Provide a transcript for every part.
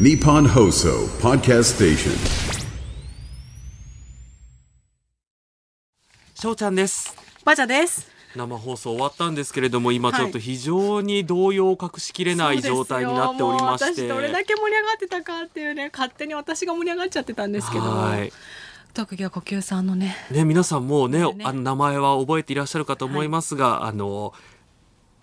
Nippon Hoso Podcast Station. 翔ちゃんです。バジャです。生放送終わったんですけれども今はいちょっと非常に動揺を隠しきれない状態になっておりまして。どれだけ盛り上がってたかっていうね勝手に私が盛り上がっちゃってたんですけど。はい。特技は呼吸さんのね。ね皆さんもうねね。あの名前は覚えていらっしゃるかと思いますが、あの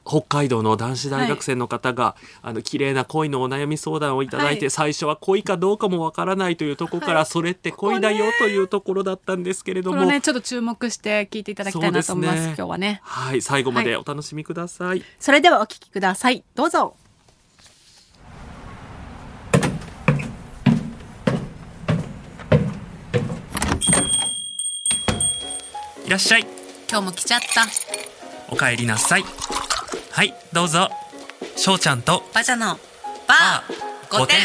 北海道の男子大学生の方が、あの綺麗な恋のお悩み相談をいただいて、はい。最初は恋かどうかもわからないというところから、はい。それって恋だよというところだったんですけれども、ねちょっと注目して聞いていただきたいなと思いますね。今日はね。はい最後まではお楽しみください。それではお聞きください。どうぞ。いらっしゃい。今日も来ちゃった。お帰りなさいはいどうぞ。翔ちゃんと。バジャのバー5点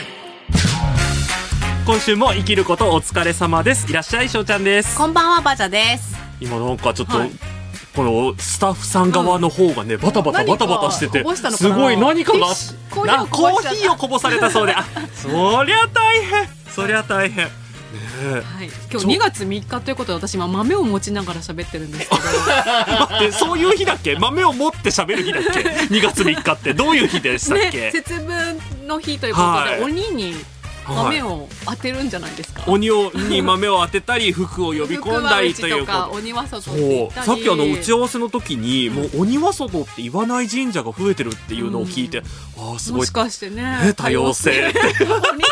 今週も生きることお疲れ様です。いらっしゃい翔ちゃんです。こんばんはバジャです。今なんかちょっと、はい。このスタッフさん側の方がね、バタバタバタバタしててすごい何かがコーヒーをこぼされたそうで。あそりゃ大変。そりゃ大変はい。今日2月3日ということで私今豆を持ちながら喋ってるんですけど。待ってそういう日だっけ？豆を持って喋る日だっけ？2月3日って。どういう日でしたっけ、ね節分の日ということで、はい。鬼に豆を当てるんじゃないですか、鬼をに豆を当てたり 服を呼び込んだりというか鬼は外さっきあの打ち合わせの時にもう鬼は外って言わない神社が増えてるっていうのを聞いて、ああすごい。もしかしてね。ね多様性。って鬼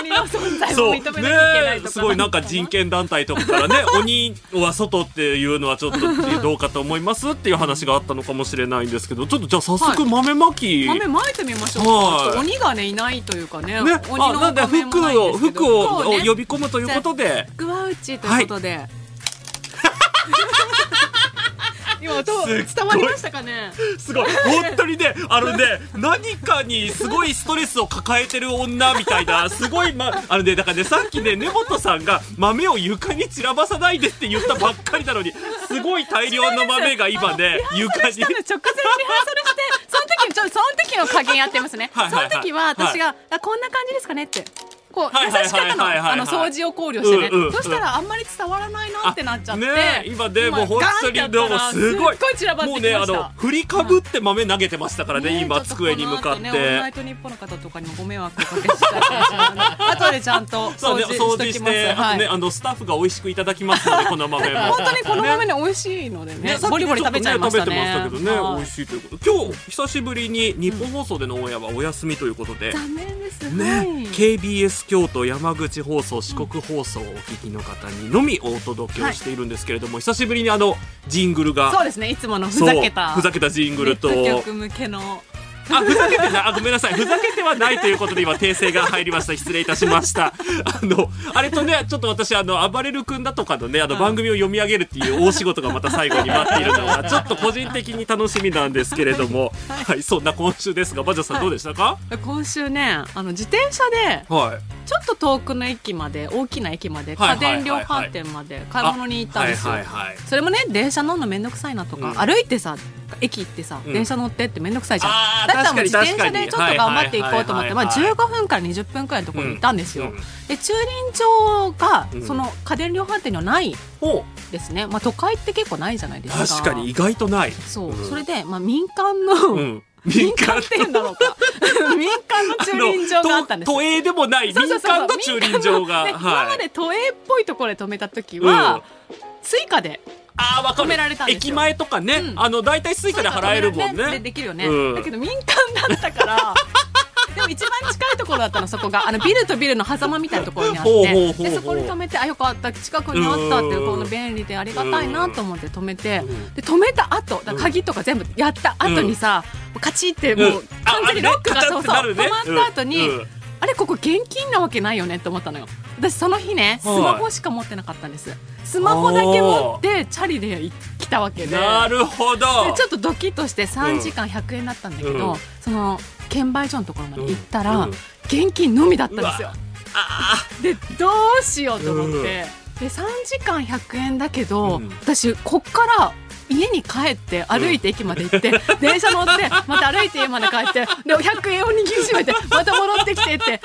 鬼の存在そう。も認めなきゃいけないとか。ねすごいなんか人権団体とかからね 鬼は外っていうのはちょっとどうかと思いますっていう話があったのかもしれないんですけどちょっとじゃあ早速はい。豆まき、豆まいてみましょうか、はい。鬼がねいないというかね。ね、鬼のあなんで仮面服を服をね。呼び込むということで。グワウチということで、今音 すっごい。伝わりましたかね？すごい。本当にねあのね 何かにすごいストレスを抱えてる女みたいなすごいまあのねだからねさっきね根本さんが豆を床に散らばさないでって言ったばっかりなのにすごい大量の豆が今ね床に。直前にリハーサルしてその時にちょっとその時の加減やってますね。はいはいはい。その時は私が、あこんな感じですかねってこう優しかったのあの掃除を考慮してね、うんうんそしたらあんまり伝わらないなってなっちゃって、ね今ねもう本当にガンってどうもすごい。もうねあの振りかぶって豆投げてましたからねね今机に向かっこの後ねナイて。トニッポンの方とかにもご迷惑をおかけしたかもしれない後でちゃんとそうね、掃除掃して、あはい。とね、あのスタッフが美味しくいただきますので、この豆も。本当にこの豆ね美味しいのでねね、さっきボリボリ食べちゃいましたね。ね食べてましたけどね、はい。美味しいということ。で今日久しぶりに日本放送でのオンエアはお休みということで、残念です。ね、はい。KBS 京都山口放送四国放送をお聞きの方にのみお届けをしているんですけれども、久しぶりにあのジングルがそうですね。いつものふざけたふざけたジングルとネット局向けのあふざけてないあごめんなさい。ふざけてはないということで今訂正が入りました。失礼いたしました。あのあれとねちょっと私あの暴れる君だとかのねあの番組を読み上げるっていう大仕事がまた最後に待っているのが ちょっと個人的に楽しみなんですけれども。はい。そんな今週ですがバジャさんどうでしたか？今週ねあの自転車ではい。ちょっと遠くの駅まで大きな駅まではい家電量販店まで買い物に行ったんですよ、はいはいはい。それもね電車乗るのめんどくさいなとか、うん。歩いてさ駅行ってさ、うん。電車乗ってってめんどくさいじゃん。だったらもう自転車でちょっと頑張っていこうと思ってまあはいはいはい15分から20分くらいのところにいたんですよ、うん。で駐輪場がうん。その家電量販店にはない。ほですね、まあ、都会って結構ないじゃないですか。確かに意外とない。そう、うん。それで、まあ、民間の、うん。民間って言うんだろうか。民間の駐輪場があったんですよ。都営でもない。民間の駐輪場が。で今まはい。で都営っぽいところで止めた時は、追加であーわから駅前とかね、うん。あの大体スイカで払えるもんね。でできるよね、うん。だけど民間だったから でも一番近いところだったのそこが。あのビルとビルの狭間みたいなところにあって。でそこに止めてあよかった近くにあったっていうこの便利でありがたいなと思って止めて。うん。で止めた後だ鍵とか全部やった後にさ、カチってもうん。う完全にロックがあそうそう止まった後に、うん。うんあれここ現金なわけないよねって思ったのよ。私その日ねスはい。マホしか持ってなかったんです。スマホだけ持ってチャリで来たわけで。なるほど。でちょっとドキッとして3時間100円だったんだけど、うん。その券売所のところまで行ったら、うん。うん。現金のみだったんですよ。でどうしようと思って、で3時間100円だけど、うん。私こっから家に帰って歩いて駅まで行って、電車乗ってまた歩いて家まで帰ってで100円を握りしめてまた戻ってきてって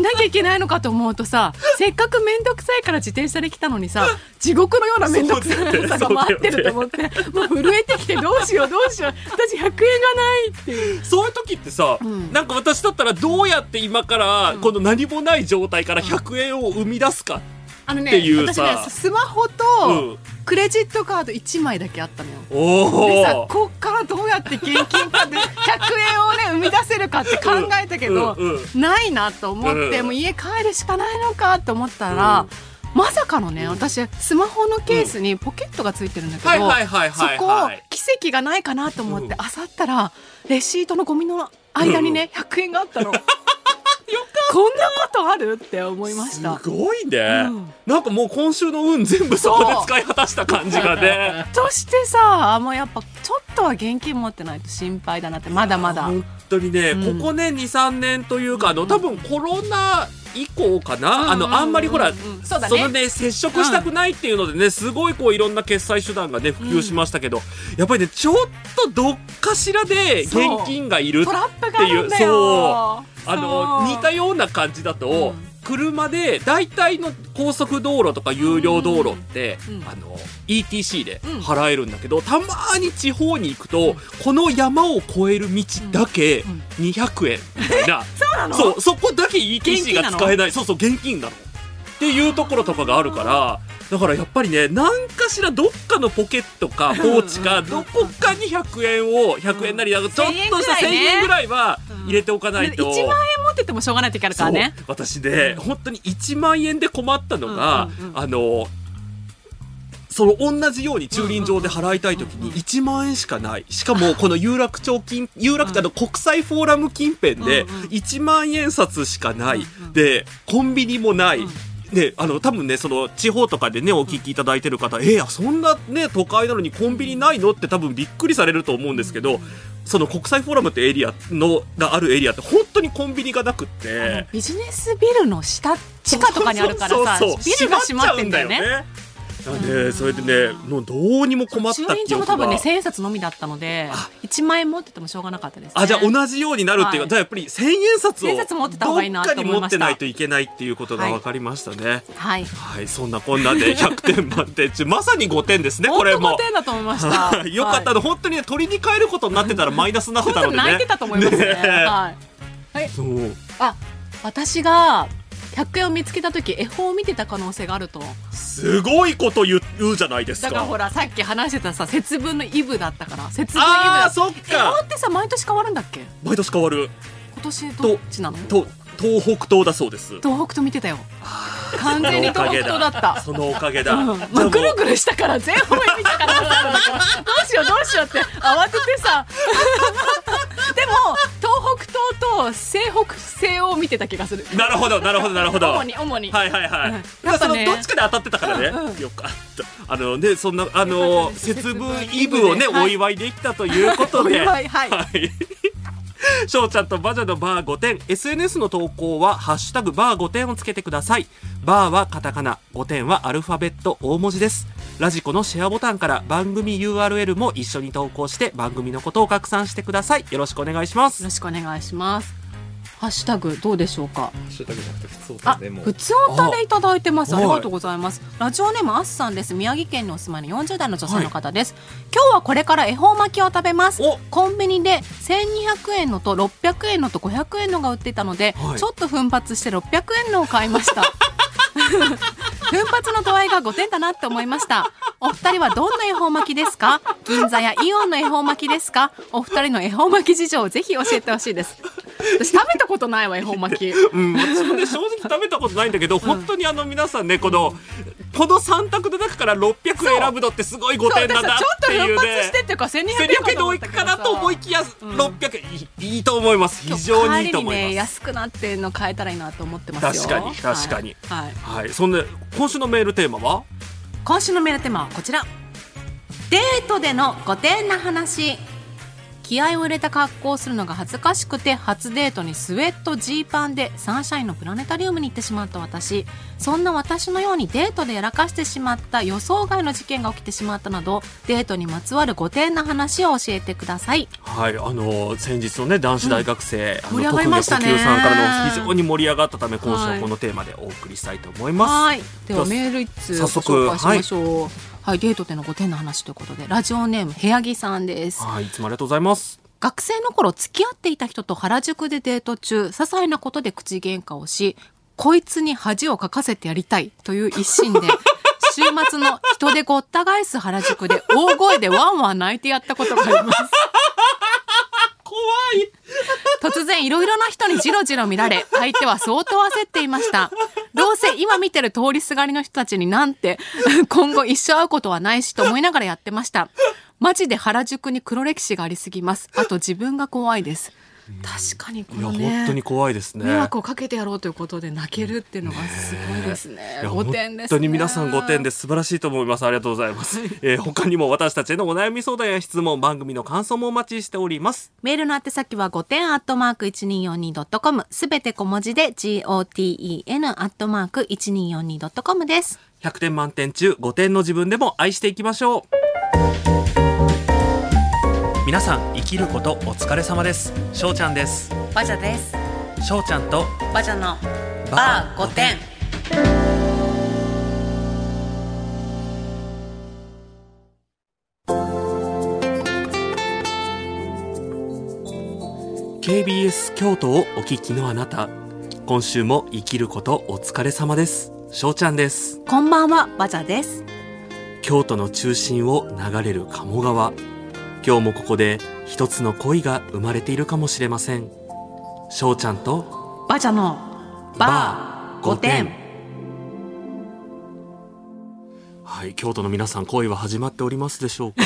なきゃいけないのかと思うとさせっかく面倒くさいから自転車で来たのにさ地獄のような面倒くささが待ってると思ってもう震えてきてどうしようどうしよう私100円がないっていう。そういう時ってさ、ん。なんか私だったらどうやって今からこの何もない状態から100円を生み出すか、あのねっていう私さねスマホうん。とクレジットカード1枚だけあったのよ。おでさおこっからどうやって現金化で 100円をね生み出せるかって考えたけど、うんうん。ないなと思って、うんもう家帰るしかないのかと思ったら、まさかのね私スマホのケースにポケットがついてるんだけど、そこ奇跡がないかなと思ってうん。漁ったらレシートのゴミの間にね100円があったの。こんなことある？って思いました。すごいね、うん。なんかもう今週の運全部そこで使い果たした感じがね。としてさもうやっぱちょっとは現金持ってないと心配だなってまだまだ。本当にね、うん。ここね23年というかあの多分コロナ以降かな、あのあんまりほら、うんうんうんそねのね接触したくないっていうのでねすごいこういろんな決済手段がね普及しましたけど、やっぱりねちょっとどっかしらで現金がいるトラップがあるんだよ。あの似たような感じだと、うん車で大体の高速道路とか有料道路って、うん。あの ETC でうん。払えるんだけど、たまに地方に行くと、この山を越える道だけうん。200円みたいな、そうなの？そうそこだけ現 ETC が使えない。そうそう現金なのっていうところとかがあるからだからやっぱりね何かしらどっかのポケットかポーチかうんどこかに100円を100円なりちょっとした1000 1000円円ぐらいはうん。入れておかないと。1万円持っててもしょうがない時あるからね。私ね、本当に1万円で困ったのが、うんうんうんあのその同じように駐輪場で払いたい時に1万円しかない。しかもこの有楽町近有楽町の国際フォーラム近辺でうんうん。1万円札しかない、うんうん。でコンビニもない、うんであの多分ねその地方とかでねお聞きいただいてる方、えー、そんなね都会なのにコンビニないの？って多分びっくりされると思うんですけど、その国際フォーラムってエリアのがあるエリアって本当にコンビニがなくって。ビジネスビルの下地下とかにあるからさビルが閉まってんだよね。なんでそれでねもうどうにも困った駐輪記憶が場も多分ね千円札のみだったのであ1万円持っててもしょうがなかったです、ね。あじゃあ同じようになるっていうか、はいじゃあやっぱり千円札を千円札持ってた方がいいなどっかに持ってないといけないっていうことが分かりましたね。はい。はい、そんなこんなで100点満点中まさに5点ですねこ本当れも5。点だと思いました。よかったの、本当にね鳥に変えることになってたらマイナスになってたのでね。泣いてたと思いますね。ねはい。そうあ、私が100円を見つけた時絵本を見てた可能性があると。すごいこと言う言うじゃないですか。だからほらさっき話してたさ節分のイブだったから節分イブああだった。そっ絵本かってさ毎年変わるんだっけ？毎年変わる今年どっちなの？と東北東だそうです。東北と見てたよ。完全に東北東だった。そのおかげだ。うんまあ、ぐるぐるしたから全方位見たからどうしようどうしようって慌ててさ見てた気がする。なるほどなるほどなるほど。主に主に、はいはいはい。うん。だからそのやっぱねどっちかで当たってたからね。うん。うんよかった。あのねそんなあの節分イブをね、はい。お祝いできたということで。お祝いはい。はい。翔ちゃんとバジャのバー5点 SNS の投稿は「ハッシュタグバー5点」をつけてください。バーはカタカナ。5点はアルファベット大文字です。ラジコのシェアボタンから番組 URL も一緒に投稿して番組のことを拡散してください。よろしくお願いします。よろしくお願いしますハッシュタグどうでしょうか？シュタグじゃなくて普通あだねも。う普通おたでいただいてます。あありがとうございます。ラジオネームあっさんです。宮城県にお住まいの40代の女性の方です、今日はこれから恵方巻きを食べます。お。コンビニで1200円のと600円のと500円のが売っていたので、はい。ちょっと奮発して600円のを買いました 奮発の度合いが5点だなって思いました。お二人はどんな恵方巻きですか？銀座やイオンの恵方巻きですか？お二人の恵方巻き事情をぜひ教えてほしいです。私食べたことないわ恵方巻き。うん、私もね正直食べたことないんだけど、本当にあの皆さんねこの、この3択の中から600円選ぶのってすごい5点だなっていうちょっと奮ね発してっていうか1200 1200円円で多いかなと思いきや、ん600円いいいいと思います。非常にいいと思帰りにねいます、安くなってんの買えたらいいなと思ってますよ。確かに確かに。はい、はい。はいそんな今週のメールテーマは？今週のメールテーマはこちら。デートでの固定な話。気合を入れた格好をするのが恥ずかしくて初デートにスウェットジーパンでサンシャインのプラネタリウムに行ってしまった私。そんな私のようにデートでやらかしてしまった予想外の事件が起きてしまったなどデートにまつわる5点の話を教えてください。はい、あの先日のね男子大学生、あの盛り上がりましたねさんからの非常に盛り上がったため今週ははいこのテーマでお送りしたいと思います。はい。ではメール一通ご早速紹介しましょう。はい、デートでの5点の話ということでラジオネーム部屋着さんですはい、いつもありがとうございます。学生の頃付き合っていた人と原宿でデート中些細なことで口喧嘩をしこいつに恥をかかせてやりたいという一心で 週末の人でごった返す原宿で大声でワンワン泣いてやったことがあります。突然いろいろな人にじろじろ見られ相手は相当焦っていました。どうせ今見てる通りすがりの人たちになんて今後一生会うことはないしと思いながらやってました。マジで原宿に黒歴史がありすぎます。あと自分が怖いです。確かにこいやのね本当に怖いですね。迷惑をかけてやろうということで泣けるっていうのがすごいですね。いや5点です、ね。本当に皆さん5点です素晴らしいと思いますありがとうございます、えー他にも私たちへのお悩み相談や質問番組の感想もお待ちしておりますメールの宛先は5点アットマーク 1242.com すべて小文字で GOTEN アットマーク 1242.com です。100点満点中5点の自分でも愛していきましょう皆さん生きることお疲れ様ですしょうちゃんですバジャです。しょうちゃんとバジャのバー5点。KBS 京都をお聞きのあなた今週も生きることお疲れ様ですしょうちゃんですこんばんは、バジャです。京都の中心を流れる鴨川今日もここで一つの恋が生まれているかもしれません。しょうちゃんとバジャのバー5点。はい京都の皆さん恋は始まっておりますでしょうか？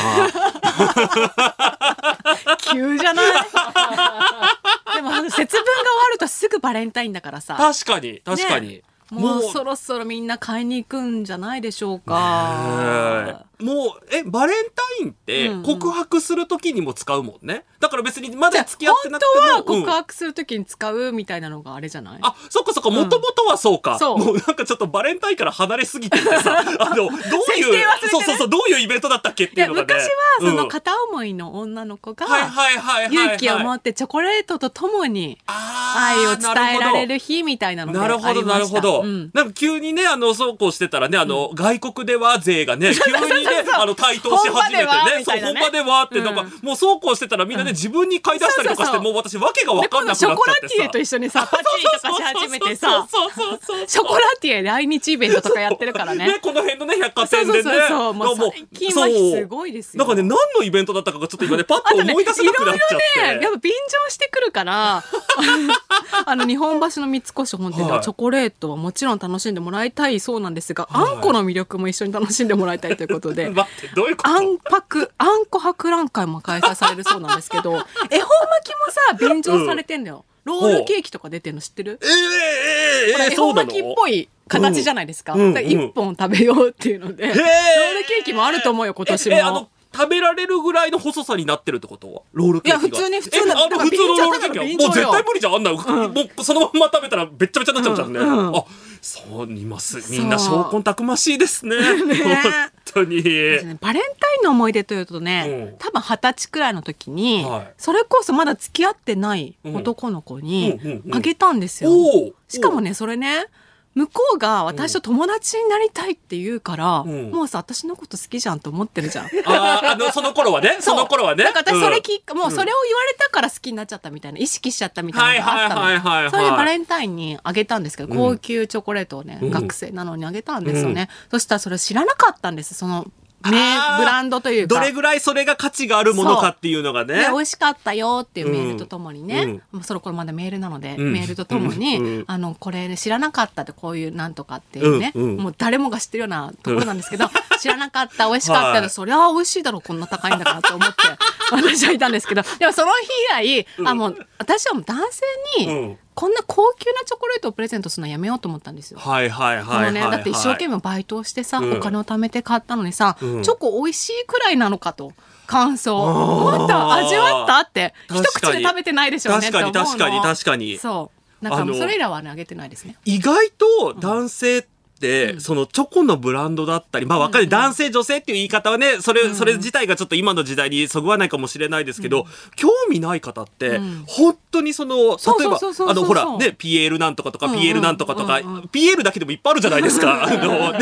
急じゃない？でもあの節分が終わるとすぐバレンタインだからさ。確かに確かに、ねもうそろそろみんな買いに行くんじゃないでしょうか。もうえバレンタインってうん。うん告白する時にも使うもんね？だから別にまだ付き合ってなくても本当はうん。告白するときに使うみたいなのがあれじゃない、あそっかそっかもともとはそうか、そう。もうなんかちょっとバレンタインから離れすぎててさあのどう設いうね。そうそうそうどういうイベントだったっけっていうのがね。昔はそのうん。片思いの女の子がはいはいはい勇気を持ってチョコレートとともに愛を伝えられなる日みたいなのでなるほどなるほど、うん。なんか急にねあのそうこうしてたらねあの、外国では勢がね 急にねあの台頭し始めてねそう本場では？ってなんか、うん。もうそうこうしてたらみんなね、自分に買い出したりとかしてもう私わけが分でかんなくなっちゃってさ。ラティエと一緒にさパチリとかし始めてさ。そうそうそうそうショコラティエ来日イベントとかやってるからね。ねこの辺のね百貨店でね。そうそうそうもう最近はすごいですよ。なんかね何のイベントだったかがちょっと今ねパッと思い出せなくなっちゃって、ね、やっぱ便乗してくるから。あの日本橋の三越本店でははい。チョコレートはもちろん楽しんでもらいたいそうなんですが、はい。あんこの魅力も一緒に楽しんでもらいたいということで 待ってどういうこと？あんぱくあんこ博覧会も開催されるそうなんですけど恵方巻きもさ便乗されてんだよ、ロールケーキとか出てんの知ってる？えー、えー、えー、これ恵そうなの？方巻きっぽい形じゃないですか,、うん。うん。だから一本食べようっていうので、ロールケーキもあると思うよ今年も。ええあの食べられるぐらいの細さになってるってこと？ロールケーキが。いや普通に普通のえあの普通のロールケーキはもう絶対無理じゃん。あんな、もうそのまんま食べたらべっちゃべちゃになっちゃうじゃんね、うんうんあそういます。みんなそう証拠たくましいですね。本当に。バレンタインの思い出というとね、うん。多分二十歳くらいの時に、はい。それこそまだ付き合ってない男の子にあげたんですよ。しかもねそれね向こうが私と友達になりたいって言うから、うん。もうさ私のこと好きじゃんと思ってるじゃん。あーあのその頃はね？その頃はね？だから私それうん。きっか、もうそれを言われたから好きになっちゃったみたいな意識しちゃったみたいなのがあったの。はいはいはいはい。はいそれでバレンタインにあげたんですけど、うん。高級チョコレートをね、うん。学生なのにあげたんですよね。そしたらそれ知らなかったんです。そのブランドというか。どれぐらいそれが価値があるものかっていうのがね。で美味しかったよっていうメールとともにね、うん。もうその頃まだメールなので、うん。メールとともに、うん。うん。あのこれ知らなかったってこういうなんとかっていうね、もう誰もが知ってるようなところなんですけど、知らなかった美味しかった、はい。そりゃ美味しいだろうこんな高いんだからと思って私はいたんですけどでもその日以来、あもう私はもう男性に、うんこんな高級なチョコレートをプレゼントするのやめようと思ったんですよ。はいはいそはいはい、はい、のねだって一生懸命バイトをしてさ、うん。お金を貯めて買ったのにさ、うん。チョコ美味しいくらいなのかと感想。もっと味わったって。一口で食べてないでしょうね確かに確かに確かに。そう。なんかそれらはねあげてないですね。意外と男性って、そのチョコのブランドだったり、まあわかる、男性女性っていう言い方はね、それ、それ自体がちょっと今の時代にそぐわないかもしれないですけど、興味ない方って、うん。本当にその、例えばあの、ほら、ね、PL なんとかとか、うんうん PL なんとかとか、うんうん PL だけでもいっぱいあるじゃないですか。あの、ね、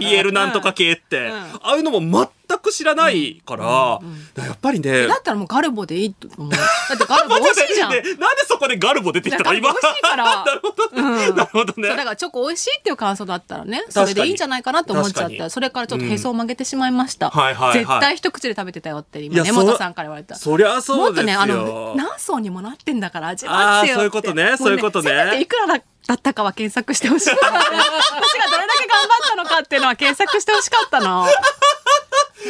PL なんとか系って、うんああいうのも全く知らないから、だからやっぱりね、だったらもうガルボでいいと思う。だってガルボ美味しいじゃん。ねなんでそこでガルボ出てきたの？今。美味しいから。なるほどね。うん。なるほどね。そうだからチョコ美味しいっていう感想だったらねそれでいいんじゃないかなと思っちゃった。それからちょっとへそを曲げてしまいました、はいはいはい絶対一口で食べてたよって今根本さんから言われた。そりゃそうですよ。もっとねあの何層にもなってんだから味わってよって。そういうことね。もそういうことね。せめていくらだだったかは検索してほしい。私がどれだけ頑張ったのかっていうのは検索してほしかったの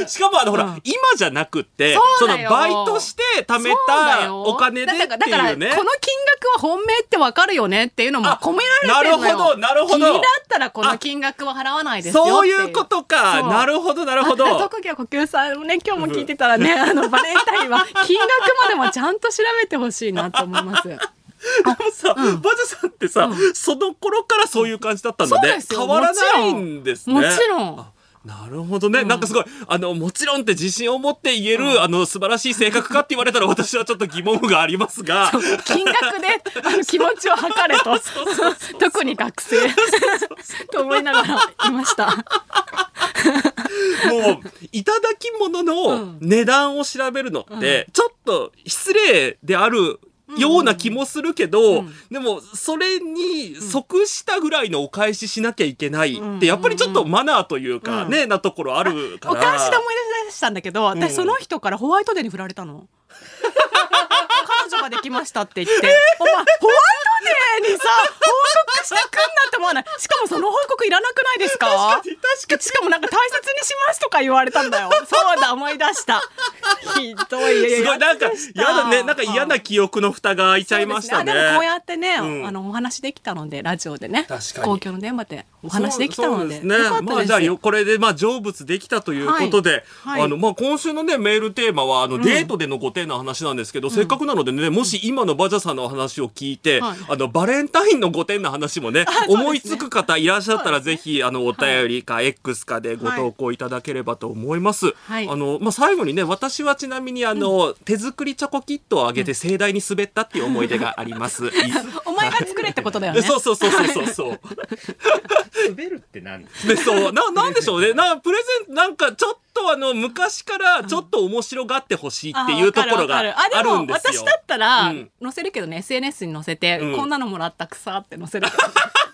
しかもあのほら、うん。今じゃなくってそのバイトして貯めたよ。お金でってだからだからいうねこの金額は本命ってわかるよねっていうのもあ込められてるのよ。なるほどなるほど。君だったらこの金額は払わないですよそういうことか。なるほどなるほど。あ特技は呼吸さんもね今日も聞いてたらねあのバレンタインは金額までもちゃんと調べてほしいなと思います。でもさ、バジャさんってさ、その頃からそういう感じだったのでそうですよ。変わらないんですね。もちろん。あなるほどね、なんかすごいあのもちろんって自信を持って言える、あの素晴らしい性格かって言われたら私はちょっと疑問符がありますが。金額であの気持ちを測れと。特に学生。と思いながらいました。もういただき物の値段を調べるのって、ちょっと失礼であるような気もするけど、でもそれに即したぐらいのお返ししなきゃいけないってやっぱりちょっっとマナーというかね、なところあるから。お返しで思い出したんだけど、私その人からホワイトデーに振られたの。彼女ができましたって言って、お前ホワイトデーにさ報告してくんなって思わない？しかもその報告いらなくないですか？確かに確かに。しかもなんか大切にしますとか言われたんだよ。そうだ思い出した。ひどい。すごいなんか嫌だね。なんか嫌な記憶の蓋が開いちゃいましたね。ね。あでもこうやってね、うん。あのお話できたのでラジオでね。確かに。公共の電話でお話できたので。ね。まあじゃあよこれでまあ成仏できたということで、はい。はい。あのまあ今週のねメールテーマはあの、デートでの5点の話なんですけど、せっかくなのでねもし今のバジャさんの話を聞いて、はい。あのバレンタインの5点の話もね思いつく方いらっしゃったらぜひあのお便りか X かでご投稿い。ただければと思います。はい。あのまあ最後にね私はちなみにあの、手作りチョコキットをあげて盛大に滑ったっていう思い出があります。い お前が作れってことだよね。そうそうそうそうそうそう。滑るって何？でそうななんでしょうね。なプレゼンなんかちょっとあの昔からちょっと面白がってほしいっていうところがあるんですよ。私だったら、うん。載せるけどね SNS に載せて、うん。こんなのもらった草って載せるけど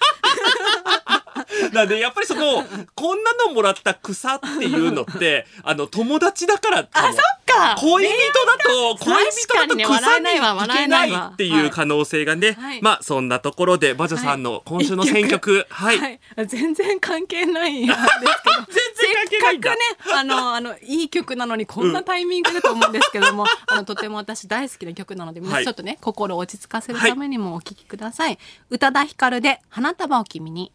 なんでやっぱりそのこんなのもらった草っていうのって あの友達だからあそっか。恋人だと恋人だと草笑えないわにいけ笑えなないっていう可能性がね、はい。まあそんなところでバジョさんの今週の選曲はい、はい、全然関係ないんですけど。全然関係ないせっかくねあのあのいい曲なのにこんなタイミングだと思うんですけども、あのとても私大好きな曲なので皆さはい。んちょっとね、心を落ち着かせるためにもお聴きください、宇多田ヒカルで花束を君に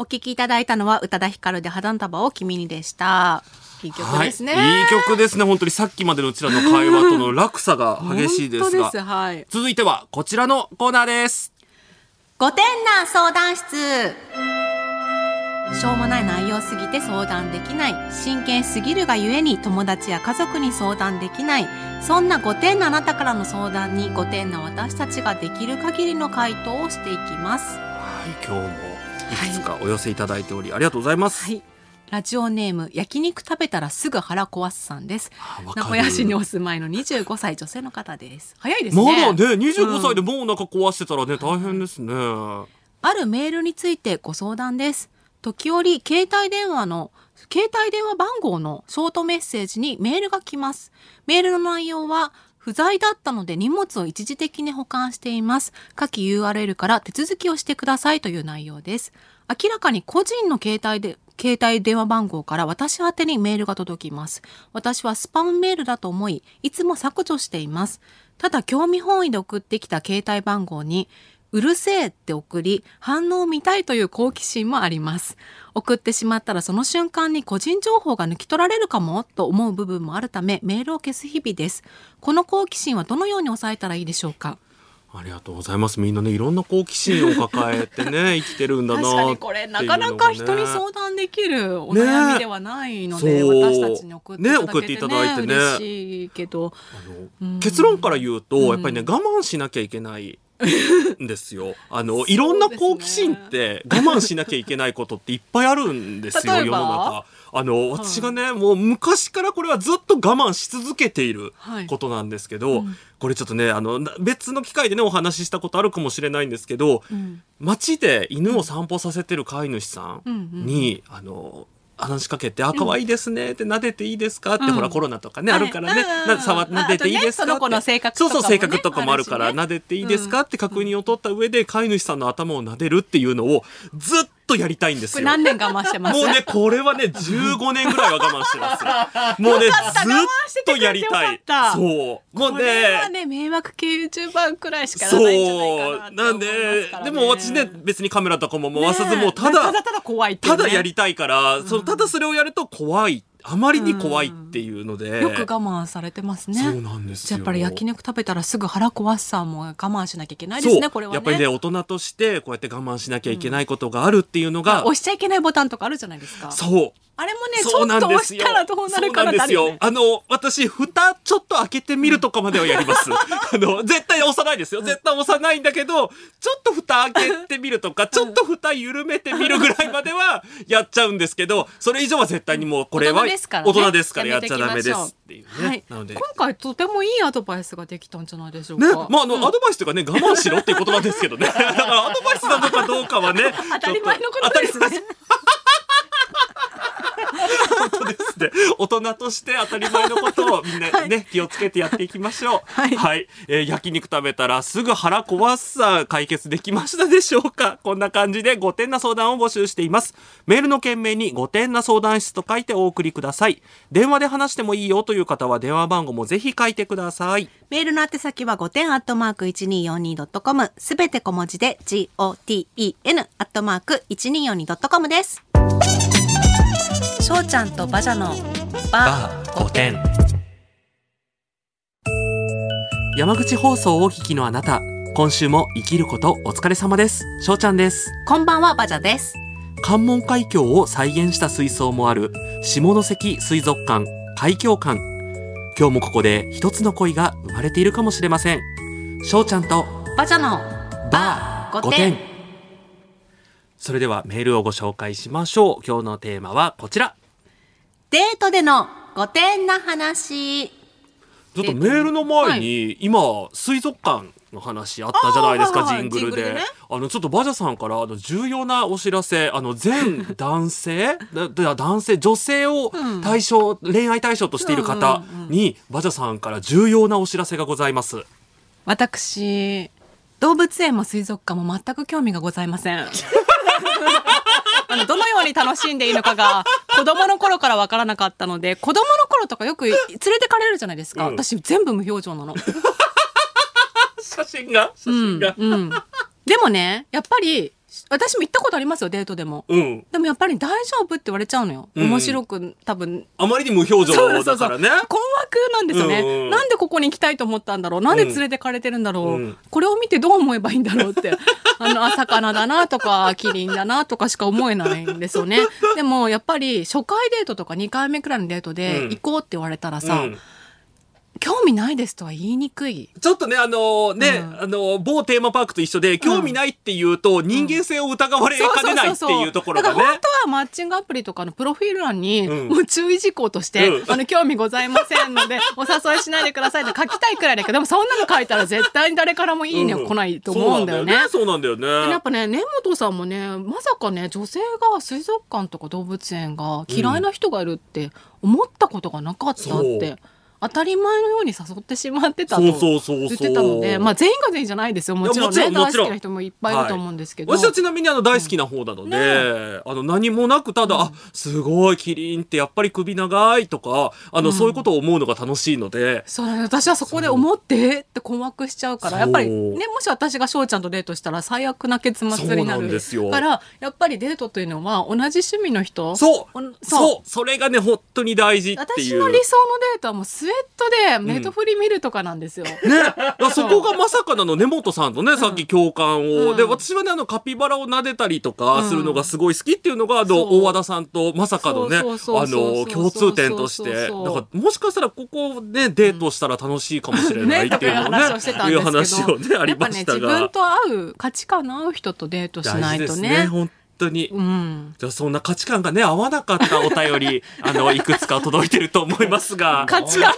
お聴きいただいたのは宇多田ヒカルで花束を君にでした。い。い曲ですね、はい、いい曲ですね。本当にさっきまでのうちらの会話との落差が激しいですが。す。はい。続いてはこちらのコーナーです。五点な相談室しょうもない内容すぎて相談できない。真剣すぎるがゆえに友達や家族に相談できない。そんな5点のあなたからの相談に5点の私たちができる限りの回答をしていきます。はい今日もいくつかお寄せいただいており、ありがとうございます、はい。ラジオネーム焼肉食べたらすぐ腹壊すさんです。名古屋市にお住まいの25歳女性の方です。早いですまねだね25歳でもうお腹壊してたらね、大変ですね、あるメールについてご相談です。時折、携帯電話の、携帯電話番号のショートメッセージにメールが来ます。メールの内容は、不在だったので荷物を一時的に保管しています。下記 URL から手続きをしてくださいという内容です。明らかに個人の携帯で、携帯電話番号から私宛にメールが届きます。私はスパムメールだと思い、いつも削除しています。ただ興味本位で送ってきた携帯番号に、うるせえって送り、反応を見たいという好奇心もあります。送ってしまったらその瞬間に個人情報が抜き取られるかもと思う部分もあるため、メールを消す日々です。この好奇心はどのように抑えたらいいでしょうか？ありがとうございます。みんなねいろんな好奇心を抱えてね 生きてるんだな確かにこれなかなか人に相談できるお悩みではないので、私たちに送っていただけて、ねね送っていただいてね。嬉しいけど。結論から言うと、うん。やっぱりね我慢しなきゃいけないんですよ。あのいろんな好奇心って我慢しなきゃいけないことっていっぱいあるんですよ世の中。あの私がね、もう昔からこれはずっと我慢し続けているはい。ことなんですけど、うん。これちょっとねあのな別の機会でねお話ししたことあるかもしれないんですけど、うん。街で犬を散歩させてる飼い主さうんんに、あの話しかけて「あ可愛いですね」って「撫でていいですか?」って、うん。ほらコロナとかね、はい。あるからねうん。な触撫でていいですかあとねその性格そうそう性格とかもあるから、撫でていいですかって確認を取った上で飼い主さんの頭を撫でるっていうのをずっとやりたいんですよ。何年我慢してます？もうね、これはね、15年ぐらいは我慢してます。もうね、ずっとやりたい。そう。もうこれはね、ね迷惑系 YouTuber くらいしかないんじゃないかそう。ななんで、でも私ね、別にカメラとかも回さず、ねもうただ、ただただ怖いねただやりたいから、そのただそれをやると怖い。あまりに怖いっていうので。よく我慢されてますね。そうなんですやっぱり焼肉食べたらすぐ腹壊すさも我慢しなきゃいけないですねこれはね。やっぱりね、大人としてこうやって我慢しなきゃいけないことがあるっていうのが、押しちゃいけないボタンとかあるじゃないですか。そう。あれもねちょっと押。したらどうなるかな。ねあの、私、蓋ちょっと開けてみるとかまではやります。あの、絶対押さないですよ。絶対押さないんだけど、ちょっと蓋開けてみるとか、ちょっと蓋緩めてみるぐらいまでは やっちゃうんですけど、それ以上は絶対にもうこれは大人ですからやっちゃダメですっていうね。はい、なので今。回とてもいいアドバイスができたんじゃないでしょうね、か。まあ、あの、アドバイスというかね、我慢しろっていう言葉ですけどね。だから、アドバイスなのかどうかはね。当たり前のことですね。本当ですね。大人として当たり前のことをみんなね、気をつけてやっていきましょう。はいえー焼肉食べたらすぐ腹壊すさ解決できましたでしょうか？こんな感じで5点な相談を募集しています。メールの件名に5点な相談室と書いてお送りください。電話で話してもいいよという方は電話番号もぜひ書いてください。メールの宛先は5点アットマーク 1242.com すべて小文字で GOTEN アットマーク 1242.com です。しょうちゃんとバジャのバー5点。山口放送をお聞きのあなた、今週も生きることお疲れ様です。しょうちゃんです。こんばんはバジャです。関門海峡を再現した水槽もある下関水族館海峡館今日もここで一つの恋が生まれているかもしれません翔ちゃんとバジャのバー5 5点点それではメールをご紹介しましょう今日のテーマはこちらデートでの5点な話。ちょっとメールの前に、今水族館の話あったじゃないですか、あーはいはいジングルであのちょっとバジャさんからあの重要なお知らせあの全男性？男性女性を対象、恋愛対象としている方に、バジャさんから重要なお知らせがございます。私動物園も水族館も全く興味がございません あのどのように楽しんでいいのかが子供の頃からわからなかったので子供の頃とかよく連れてかれるじゃないですか、うん。私全部無表情なの、写真が？写真が？うん、でもねやっぱり私も行ったことありますよデートでも。うん、でもやっぱり大丈夫って言われちゃうのよ、うん。面白く多分。あまりに無表情だからね。困惑なんですよね、うんうんなんでここに行きたいと思ったんだろう。なんで連れてかれてるんだろう、うん。これを見てどう思えばいいんだろうって。あのあ魚だなとかキリンだなとかしか思えないんですよね。でもやっぱり初回デートとか2回目くらいのデートでうん。行こうって言われたらさ、うん興味ないですとは言いにくい。ちょっとね、あのね、うん。あの某テーマパークと一緒で、興味ないっていうと、人間性を疑われかねないっていうところがね。だから本。当はマッチングアプリとかのプロフィール欄に、うん。もう注意事項として、うん。あの興味ございませんので お誘いしないでくださいって書きたいくらいだけどでもそんなの書いたら絶対に誰からもいいね、うん。来ないと思うんだよね。そうなんだよね。やっ。ぱね根本さんもねまさかね女性が水族館とか動物園が嫌いな人がいるって思ったことがなかったって、当たり前のように誘ってしまってたと言ってたので、まあ全員が全員じゃないですよ。もちろんね、大好きな人もいっぱいいると思うんですけど。私はちなみにあの大好きな方なので、あの何もなくただ、あすごいキリンってやっぱり首長いとかあの、そういうことを思うのが楽しいので。そう私はそこで思ってえーって困惑しちゃうからやっぱりねもし私が翔ちゃんとデートしたら最悪な結末にななるんですよからやっぱりデートというのは同じ趣味の人？そう。そう。それがね本当に大事っていう。私の理想のデートはもうスウェットでメトフリ見るとかなんですよ。ね、そこがまさかなの根本さんとね、さっき共感を、うん。で私はねあのカピバラを撫でたりとかするのがすごい好きっていうのが、あの大和田さんとまさかのねあの共通点として。だからもしかしたらここねデートしたら楽しいかもしれないね、っていうのをねいう話をねありましたやっぱね、が自分と合う価値観の合う人とデートしないとね。ね本当に。うん、じゃあそんな価値観がね合わなかったお便り あのいくつか届いてると思いますが。価値観系じゃな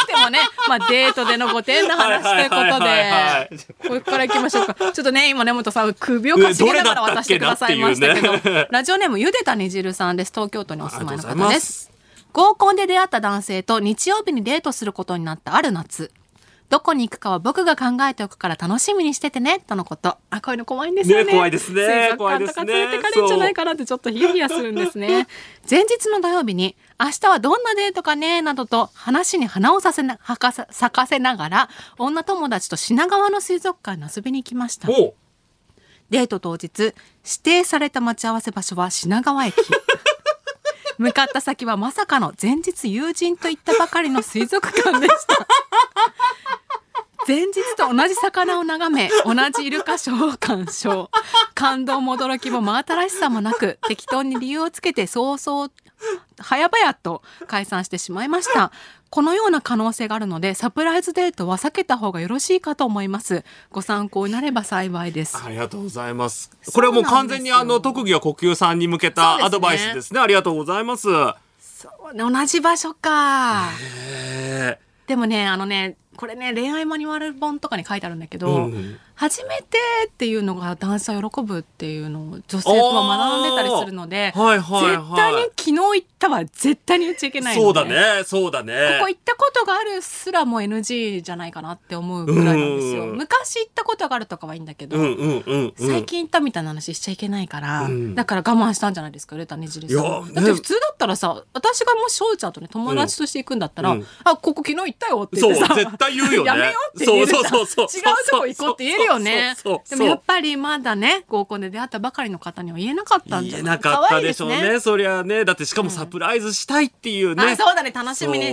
くてもね、まあ、デートでのご点の話ということで。これから行きましょうか。ちょっとね今根本さん首をかしげながら渡してくださいましたけど。ラジオネームゆでたにじるさんです。東京都にお住まいの方です。す。合コンで出会った男性と日曜日にデートすることになったある夏どこに行くかは僕が考えておくから楽しみにしててねとのこと。あこういうの怖いんですよね。ね怖いですね水族館とか連れてかれるんじゃないかなってちょっとヒヤヒヤするんですね。前日の土曜日に明日はどんなデートかねなどと話に花をさせなはかさ咲かせながら女友達と品川の水族館に遊びに行きました。デート当日指定された待ち合わせ場所は品川駅。向かった先はまさかの前日友人と行ったばかりの水族館でした前日と同じ魚を眺め同じイルカショーを鑑賞。感動も驚きも真新しさもなく適当に理由をつけて早々早々と解散してしまいました。このような可能性があるのでサプライズデートは避けた方がよろしいかと思います。ご参考になれば幸いです。ありがとうございます。これはもう完全にあの特技は呼吸さんに向けたアドバイスですね。ありがとうございます。そうね同じ場所か。え。でもねあのねこれね恋愛マニュアル本とかに書いてあるんだけど、うん初めてっていうのが男性は喜ぶっていうのを女性とは学んでたりするので、はいはいはい。絶対に昨日行ったは絶対に言っちゃいけないそうだね、そうだね。ここ行ったことがあるすらも NG じゃないかなって思うぐらいなんですよ。うん昔行ったことがあるとかはいいんだけど、うんうんうんうん。最近行ったみたいな話しちゃいけないから、うん。だから我慢したんじゃないですかレタねじりさん。ねだって普通だったらさ私がもし翔ちゃんとね友達として行くんだったら「うん。あここ昨日行ったよ」って言ってさ絶対言うよね。やめようって言えるそうそうそうそう。違うとこ行こうって言えるよね。でもやっぱりまだね合コンで出会ったばかりの方には言えなかったんじ言えゃなかったでしょうね。可愛いですそりゃね。だってしかもサプライズしたいっていうね、あそうだね。楽しみに。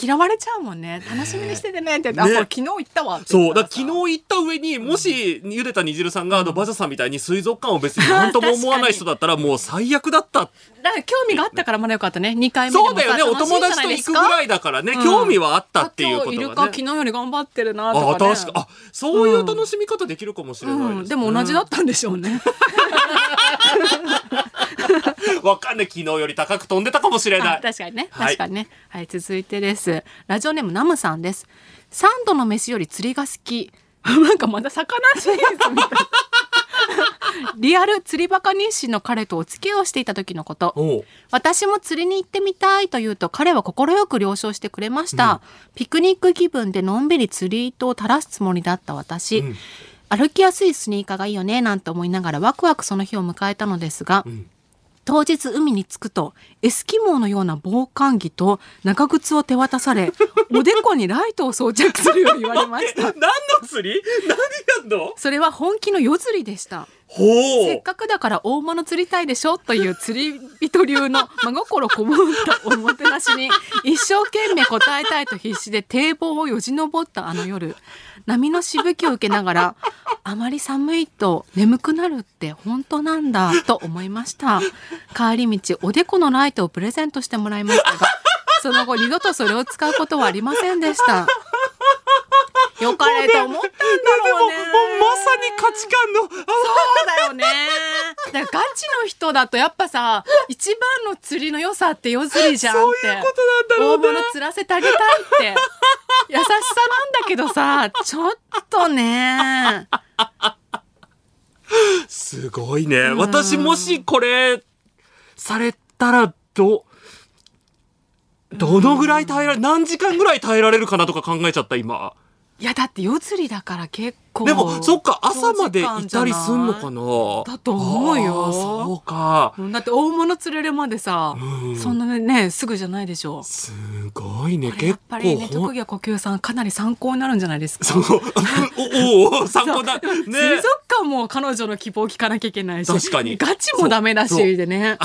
嫌われちゃうもんね。楽しみにしててね。ってねあこれ昨日行ったわそう。だ昨日行った上にもしゆでたにじるさんがあのバジャさんみたいに水族館を別に何とも思わない人だったらもう最悪だった。だから興味があったからまだよかったね。2回目そうだよね。お友達と行くぐらいだからね、うん。興味はあったっていうこあ今日イルとがねカ昨日より頑張ってるなあとか、ね、確かあそういう楽しみ方できるかもしれないです、ね。うん、でも同じだったんでしょうね。わかんない。昨日より高く飛んでたかもしれなあい確かにね、はい。確かにね。はい、続いてです。ラジオネームナムさんです。三度の飯より釣りが好き。なんかまだ魚シリーズみたい。リアル釣りバカ日誌の彼とお付き合いをしていた時のこと。私も釣りに行ってみたいと言うと彼は快く了承してくれました、ピクニック気分でのんびり釣り糸を垂らすつもりだった私、うん。歩きやすいスニーカーがいいよねなんて思いながらワクワクその日を迎えたのですが、ん当日海に着くとエスキモーのような防寒着と長靴を手渡され おでこにライトを装着するよう言われました。何の釣り？何やんの？それは本気の夜釣りでした。ほせっかくだから大物釣りたいでしょ？という釣り人流の 真心こもったおもてなしに一生懸命答えたいと必死で堤防をよじ登ったあの夜波のしぶきを受けながらあまり寒いと眠くなるって本当なんだと思いました。帰り道おでこのライトをプレゼントしてもらいましたがその後二度とそれを使うことはありませんでしたよかれと思ったんだろうね。もうまさに価値観のあそうだよね。だからガチの人だとやっぱさ一番の釣りの良さって夜釣りじゃんって。そういうことなんだろうね大物釣らせてあげたいって。優しさなんだけどさちょっとね。すごいね。私もしこれされたらどどのぐらい耐えられ何時間ぐらい耐えられるかなとか考えちゃった今いやだって夜釣りだから結構でもそっか朝までい？たりすんのかな？だと思うよ。そうか。うんだって大物釣れるまでさ、うん。そんなねすぐじゃないでしょ。すごいねこれやっ結ぱりね特技は呼吸さんかなり参考になるんじゃないですか？そう。おおお 参考だ。ね。水族館も彼女の希望を聞かなきゃいけないし確かに。ガチもダメだしでね。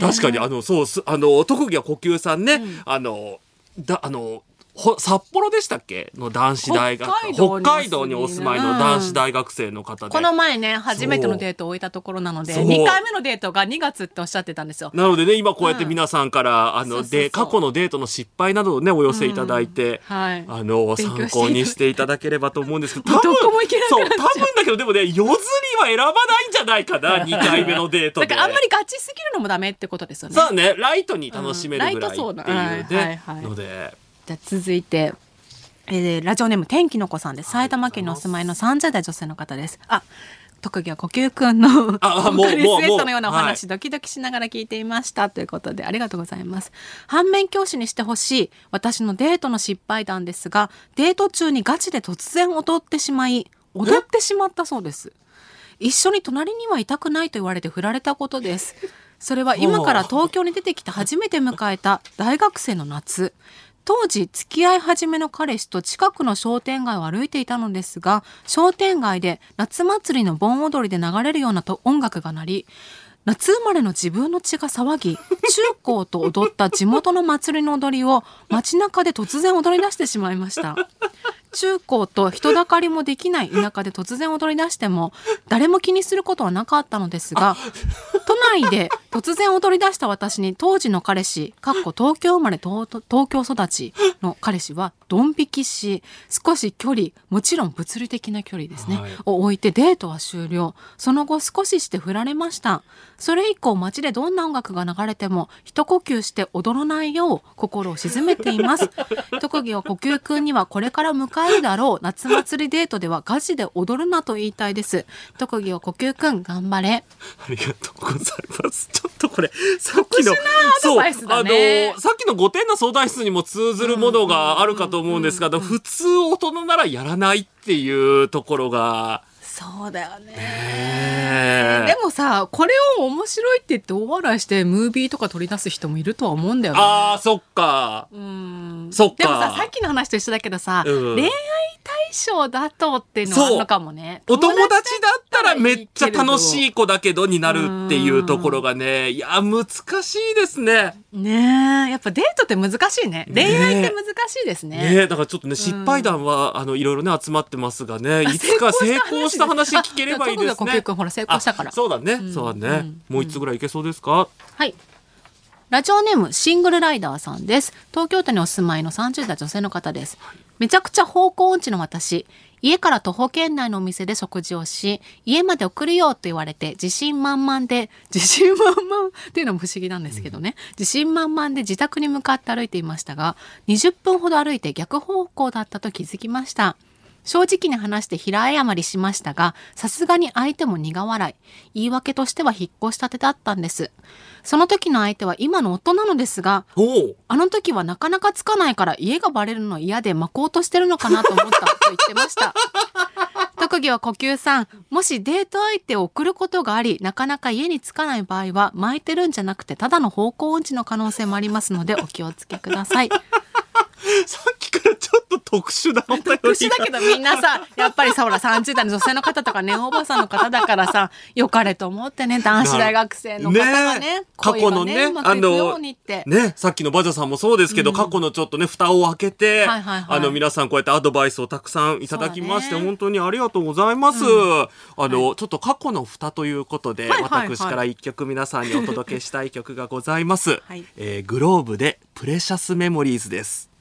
確かにあのそうすあの特技は呼吸さんね、あのだあのほ札幌でしたっけ？の男子大学。北海道にお住まいの男子大学生の方で、この前ね初めてのデートを終えたところなのでそう。2回目のデートが2月っておっしゃってたんですよ。なのでね今こうやって皆さんから、あので過去のデートの失敗などをねお寄せいただいて、はい。あの参考にしていただければと思うんですけどもうどこも行けなくそうなっちゃう。多分だけどでもね夜釣りは選ばないんじゃないかな 2回目のデートで。だからあんまりガチすぎるのもダメってことですよね。そうねライトに楽しめるぐらいっていううんライトそうな。はいはいねはい。のでじゃあ続いて、えーラジオネーム天気の子さんです。埼玉県にお住まいの30代女性の方です。あ特技は呼吸くんのボーカリもうスエットのようなお話、ドキドキしながら聞いていました。ということでありがとうございます。反面教師にしてほしい。私のデートの失敗談ですがデート中にガチで突然踊ってしまい踊ってしまったそうです。一緒に隣にはいたくないと言われて振られたことです。それは今から東京に出てきて初めて迎えた大学生の夏当時付き合い始めの彼氏と近くの商店街を歩いていたのですが商店街で夏祭りの盆踊りで流れるようなと音楽が鳴り夏生まれの自分の血が騒ぎ中高と踊った地元の祭りの踊りを街中で突然踊り出してしまいました。中高と人だかりもできない田舎で突然踊り出しても誰も気にすることはなかったのですが都内で突然踊り出した私に当時の彼氏かっこ東京生まれ東東京育ちの彼氏はドン引きし少し距離もちろん物理的な距離ですね、はい。を置いてデートは終了。その後少しして振られました。それ以降街でどんな音楽が流れても一呼吸して踊らないよう心を鎮めています。特技は呼吸くんにはこれから迎えるだろう夏祭りデートではガチで踊るなと言いたいです。特技は呼吸くん頑張れ。ありがとうございます。ちょっとこれ、さっきの、ね。そう、あの、さっきの5点の相談室にも通ずるものがあるかと思うんですが、普通大人ならやらないっていうところが、そうだよね。え。でもさこれを面白いって言って大笑いしてムービーとか取り出す人もいるとは思うんだよね。ああ、そっか。うん。そっか。でもささっきの話と一緒だけどさ、うん。恋愛対象だとっていうのはあるのかもね。お友達だったらめっちゃ楽しいい子だけどになるっていうところがね、いや、難しいですね。ねえ。やっぱデートって難しいね。恋愛って難しいですね。ねえ、だからちょっとね、失敗談は、あの、いろいろね、集まってますがね、いつか成功した話聞ければいいですねほら成功したからあそうだね、そうだね、もう一つぐらいいけそうですか、はい。ラジオネームシングルライダーさんです。東京都にお住まいの30代女性の方です。めちゃくちゃ方向音痴の私。家から徒歩圏内のお店で食事をし、家まで送るよと言われて自信満々で、自信満々 っていうのも不思議なんですけどね。自信満々で自宅に向かって歩いていましたが、20分ほど歩いて逆方向だったと気づきました。正直に話して平謝りしましたが、さすがに相手も苦笑い。言い訳としては引っ越したてだったんです。その時の相手は今の夫なのですが、あの時はなかなかつかないから家がバレるの嫌で巻こうとしてるのかなと思ったと言ってました。特技は呼吸さん、もしデート相手を送ることがあり、なかなか家に着かない場合は巻いてるんじゃなくてただの方向音痴の可能性もありますのでお気をつけください。さっ特殊なお便りが。特殊だけどみんなさ やっぱりさほら30代の女性の方とかねおばさんの方だからさよかれと思ってね男子大学生の方がねね過去のね恋がうまくいくようにって。ね、さっきのバジャさんもそうですけど、過去のちょっとね、蓋を開けて、はいはいはい。あの、皆さんこうやってアドバイスをたくさんいただきまして、ね。本当にありがとうございます。あの、ちょっと過去の蓋ということで、はいはいはい。私から一曲皆さんにお届けしたい曲がございます。はい。えーグローブでプレシャスメモリーズです。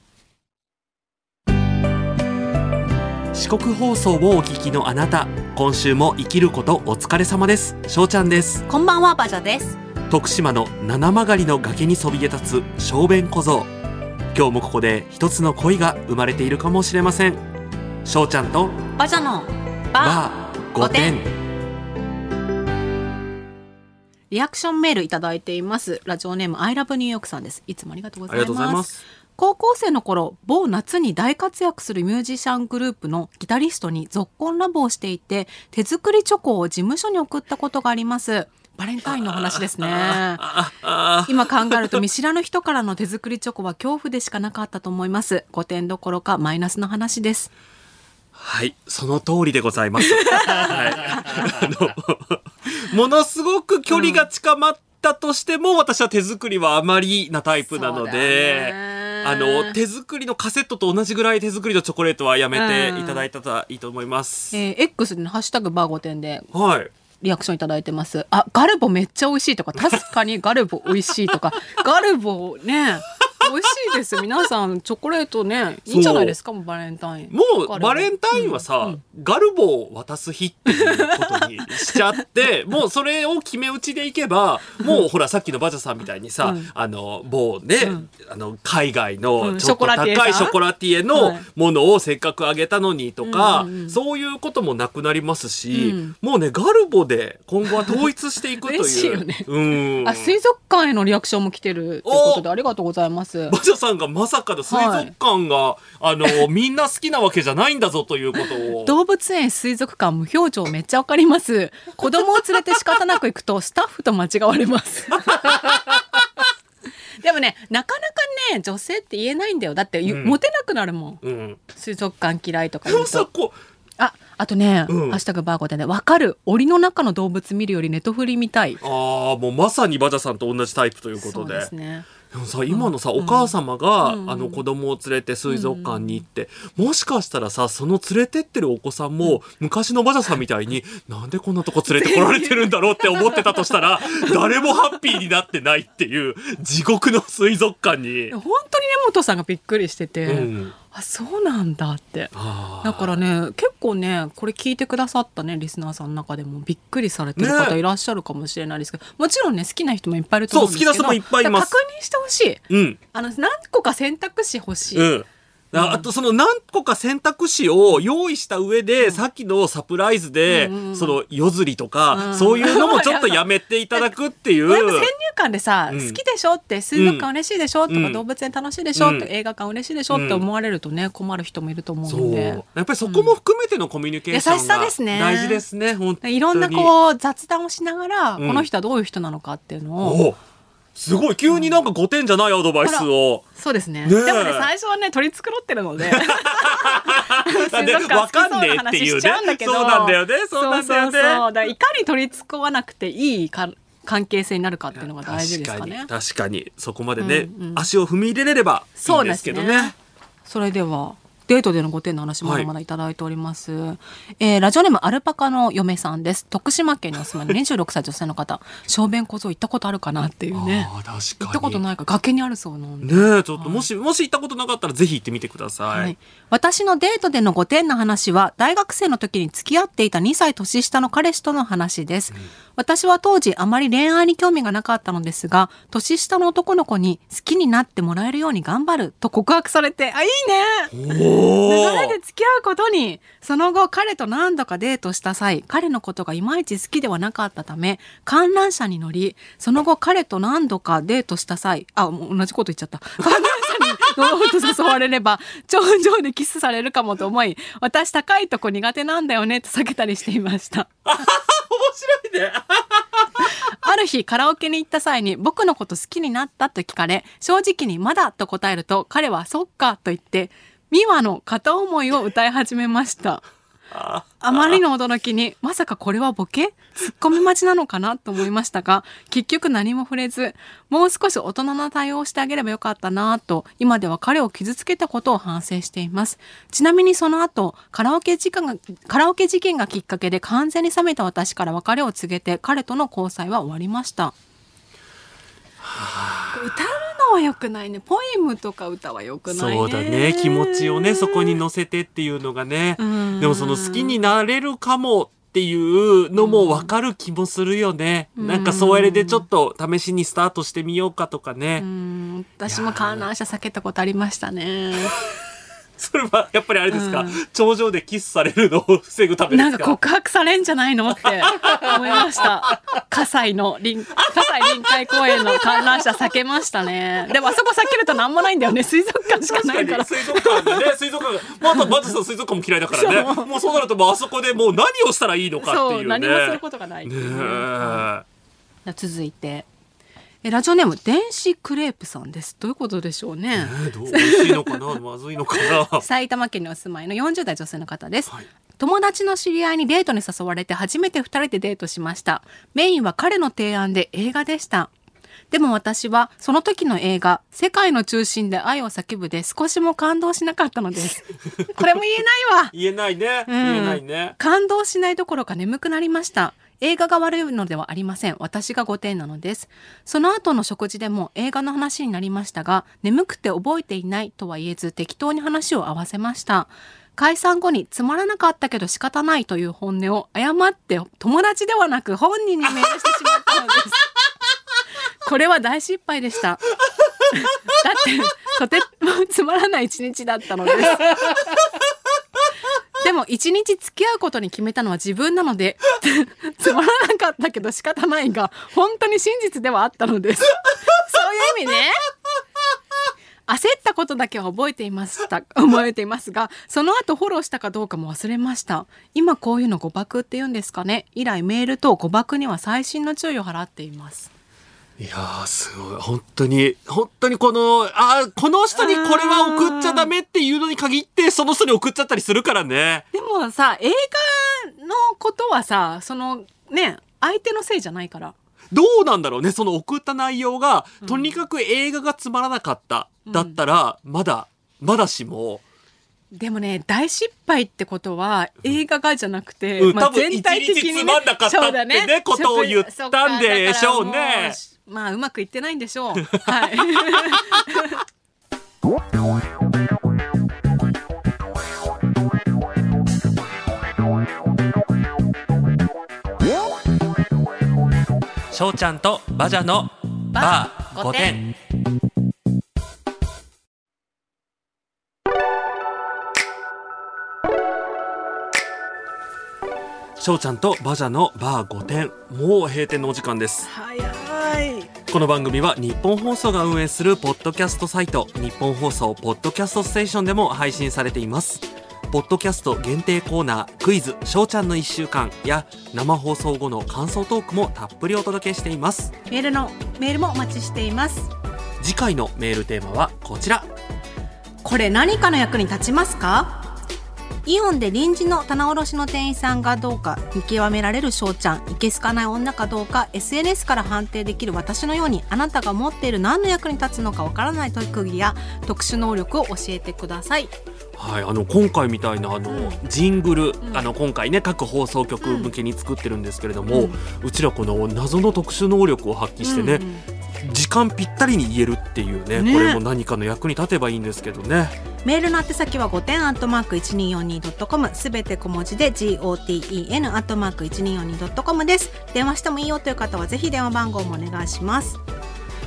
四国放送をお聞きのあなた、今週も生きることお疲れ様です。しょうちゃんです。こんばんはバジャです。徳島の七曲りの崖にそびえ立つ小便小僧。今日もここで一つの恋が生まれているかもしれません。翔ちゃんとバジャのババー5点リアクションメールいただいています。ラジオネームアイラブニューヨークさんですいつもありがとうございます高校生の頃某夏に大活躍するミュージシャングループのギタリストに続婚ラボをしていて手作りチョコを事務所に送ったことがあります。バレンタインの話ですね。今考えると見知らぬ人からの手作りチョコは恐怖でしかなかったと思います。5点どころかマイナスの話です。はい、その通りでございます。はい、あのものすごく距離が近まったとしても、私は手作りはあまりなタイプなので、あの手作りのカセットと同じぐらい手作りのチョコレートはやめていただいたらいいと思います。えー X でねハッシュタグバー5点ではい。リアクションいただいてます。あ、ガルボめっちゃ美味しいとか、確かにガルボ美味しいとか、ガルボね、美味しいです。皆さん、チョコレートね、いいんじゃないですか、もうバレンタイン。もうバレンタインはさ、ガルボを渡す日っていうことにしちゃって もうそれを決め打ちでいけばもうほらさっきのバジャさんみたいにさ、うん。あの某ね、うん。あの海外うのん。ちょっと高いショコラティエのい。ものをせっかくあげたのにとか、うんうんうん。そういうこともなくなりますし、うん。もうねガルボで今後は統一していくという。嬉しいよね。うん。あ、水族館へのリアクションも来てるということで、ありがとうございます。バジャさんがまさかの水族館が、あのみんな好きなわけじゃないんだぞということを。動物園水族館無表情めっちゃわかります。子供を連れて仕方なく行くとスタッフと間違われます。でもね、なかなかね、女性って言えないんだよ。だって、うんモテなくなるもん。うん、水族館嫌いとか言うと。さこうあ、あとね、うんハッシュタグバーゴでね、わかる。檻の中の動物見るよりネトフリ見たい。ああもうまさにバジャさんと同じタイプということそうでですね。でもさ今のさ、お母様が、うん。あの子供を連れて水族館に行って、もしかしたらさその連れてってるお子さんも、昔のバジャさんみたいになんでこんなとこ連れてこられてるんだろうって思ってたとしたら 誰もハッピーになってないっていう地獄の水族館に。本当に根本さんがびっくりしてて、うんあ、そうなんだって。だからね結構ねこれ聞いてくださったねリスナーさんの中でも。びっくりされてる方ねいらっしゃるかもしれないですけど、もちろんね好きな人もいっぱいいると思うんですけど。そう好きな人もいっぱいいます。確認してほしい。うん。あの何個か選択肢欲しい、うん。ああとその何個か選択肢を用意した上で、さっきのサプライズで、その夜釣りとか、うん。そういうのも ちょっとやめていただくっていう。先入観でさ、うん。好きでしょって水族館嬉しいでしょ、とかうん。動物園楽しいでしょ、うん。って映画館嬉しいでしょ、って思われるとね困る人もいると思うので。やっぱりそこも含めてのコミュニケーションがですね。大事ですね。本当に。いろんなこう雑談をしながら、うん。この人はどういう人なのかっていうのをおすごい。急になんか5点じゃないアドバイスを。そうですね。ねえ。でもね最初はね取り繕ってるので。わかんねえっていうね。そうなんだよね。そうなんだよね。そうだいかに取り繕わなくていいか関係性になるかっていうのが大事ですかね。確かに。そこまでね、うんうん。足を踏み入れれればいいんですけどね。それではデートでの5点の話まだまだいただいております、えーラジオネームアルパカの嫁さんです。徳島県にお住まいの26歳女性の方。小便小僧行ったことあるかなっていうね。行ったことないか。崖にあるそうなんで。ねえちょっともし、もし行ったことなかったらぜひ行ってみてください。はい、私のデートでの5点の話は大学生の時に付き合っていた2歳年下の彼氏との話です、私は当時あまり恋愛に興味がなかったのですが年下の男の子に好きになってもらえるように頑張ると告白されてあいいね。お流れーで付き合うことにその後彼と何度かデートした際彼のことがいまいち好きではなかったため観覧車に乗りその後彼と何度かデートした際あもう同じこと言っちゃった観覧車に乗ろうと誘われれば頂上でキスされるかもと思い私高いとこ苦手なんだよねと避けたりしていました面白いね。ある日カラオケに行った際に僕のこと好きになったと聞かれ正直にまだと答えると彼はそっかと言って美和の片思いを歌い始めました。あまりの驚きにまさかこれはボケ？ツッコミ待ちなのかなと思いましたが結局何も触れずもう少し大人な対応をしてあげればよかったなと今では彼を傷つけたことを反省しています。ちなみにその後カラオケ時間がカラオケ事件がきっかけで完全に冷めた私から別れを告げて彼との交際は終わりました。歌うのは良くないね。ポエムとか歌は良くないね。そうだね。気持ちをねそこに乗せてっていうのがね。うん。でもその好きになれるかもっていうのも分かる気もするよね、うん。なんかそれでちょっと試しにスタートしてみようかとかね、うん私も観覧車避けたことありましたねそれはやっぱりあれですか、うん頂上でキスされるのを 防ぐためでなんすかか告白されんじゃないのって思いました。葛西の臨、葛西臨海公園の観覧車避けましたね。でもあそこ避けるとなんもないんだよね。水族館しかないからに。水族館でね水族館がまああとバズさん水族館も嫌いだからねそうもうそうなるともうあそこでもう何をしたらいいのかってそ、いううね何もすることがないね。ねえ続いて。えラジオネーム電子クレープさんです。どういうことでしょうね。えーどう美味しいのかな？まずいのかな？埼玉県にお住まいの40代女性の方です、はい。友達の知り合いにデートに誘われて初めて2人でデートしました。メインは彼の提案で映画でした。でも私はその時の映画「世界の中心で愛を叫ぶ」で少しも感動しなかったのです。これも言えないわ。言えないね、うん。言えないね。感動しないどころか眠くなりました映画が悪いのではありません。私が5点なのです。その後の食事でも映画の話になりましたが眠くて覚えていないとは言えず適当に話を合わせました。解散後につまらなかったけど仕方ないという本音を誤って友達ではなく本人にメールしてしまったのです。これは大失敗でした。だってとてもつまらない一日だったのですでも一日付き合うことに決めたのは自分なので つまらなかったけど仕方ないが本当に真実ではあったのです。そういう意味ね。焦ったことだけは覚えていました覚えていますがその後フォローしたかどうかも忘れました。今こういうの誤爆って言うんですかね。以来メールと誤爆には細心の注意を払っています。いやーすごい。本当に本当にこのあーこの人にこれは送っちゃダメっていうのに限ってその人に送っちゃったりするからね。でもさ映画のことはさそのね相手のせいじゃないから。どうなんだろうねその送った内容が、とにかく映画がつまらなかった、だったらまだまだしも。でもね大失敗ってことは映画がじゃなくて、うんまあ全体的に、一日つまんなかったってねことを言ったんでしょうねまあうまくいってないんでしょう。はい。翔ちゃんとバジャのバー5点翔ちゃんとバジャのバー5点もう閉店のお時間です。早いこの番組は日本放送が運営するポッドキャストサイト日本放送ポッドキャストステーションでも配信されています。ポッドキャスト限定コーナークイズ翔ちゃんの1週間や生放送後の感想トークもたっぷりお届けしています。メールのメールもお待ちしています。次回のメールテーマはこちら。これ何かの役に立ちますか？イオンで臨時の棚卸しの店員さんがどうか見極められる翔ちゃん。いけすかない女かどうか SNS から判定できる私のようにあなたが持っている何の役に立つのかわからない特技や特殊能力を教えてください。はい、あの今回みたいなあの、うん。ジングル、ん。あの今回ね各放送局向けに作ってるんですけれども、ううんちらこの謎の特殊能力を発揮してね、時間ぴったりに言えるっていうねね。これも何かの役に立てばいいんですけどね。メールの宛先は5点アットマーク 1242.com すべて小文字で GOTEN アットマーク 1242.com です。電話してもいいよという方はぜひ電話番号もお願いします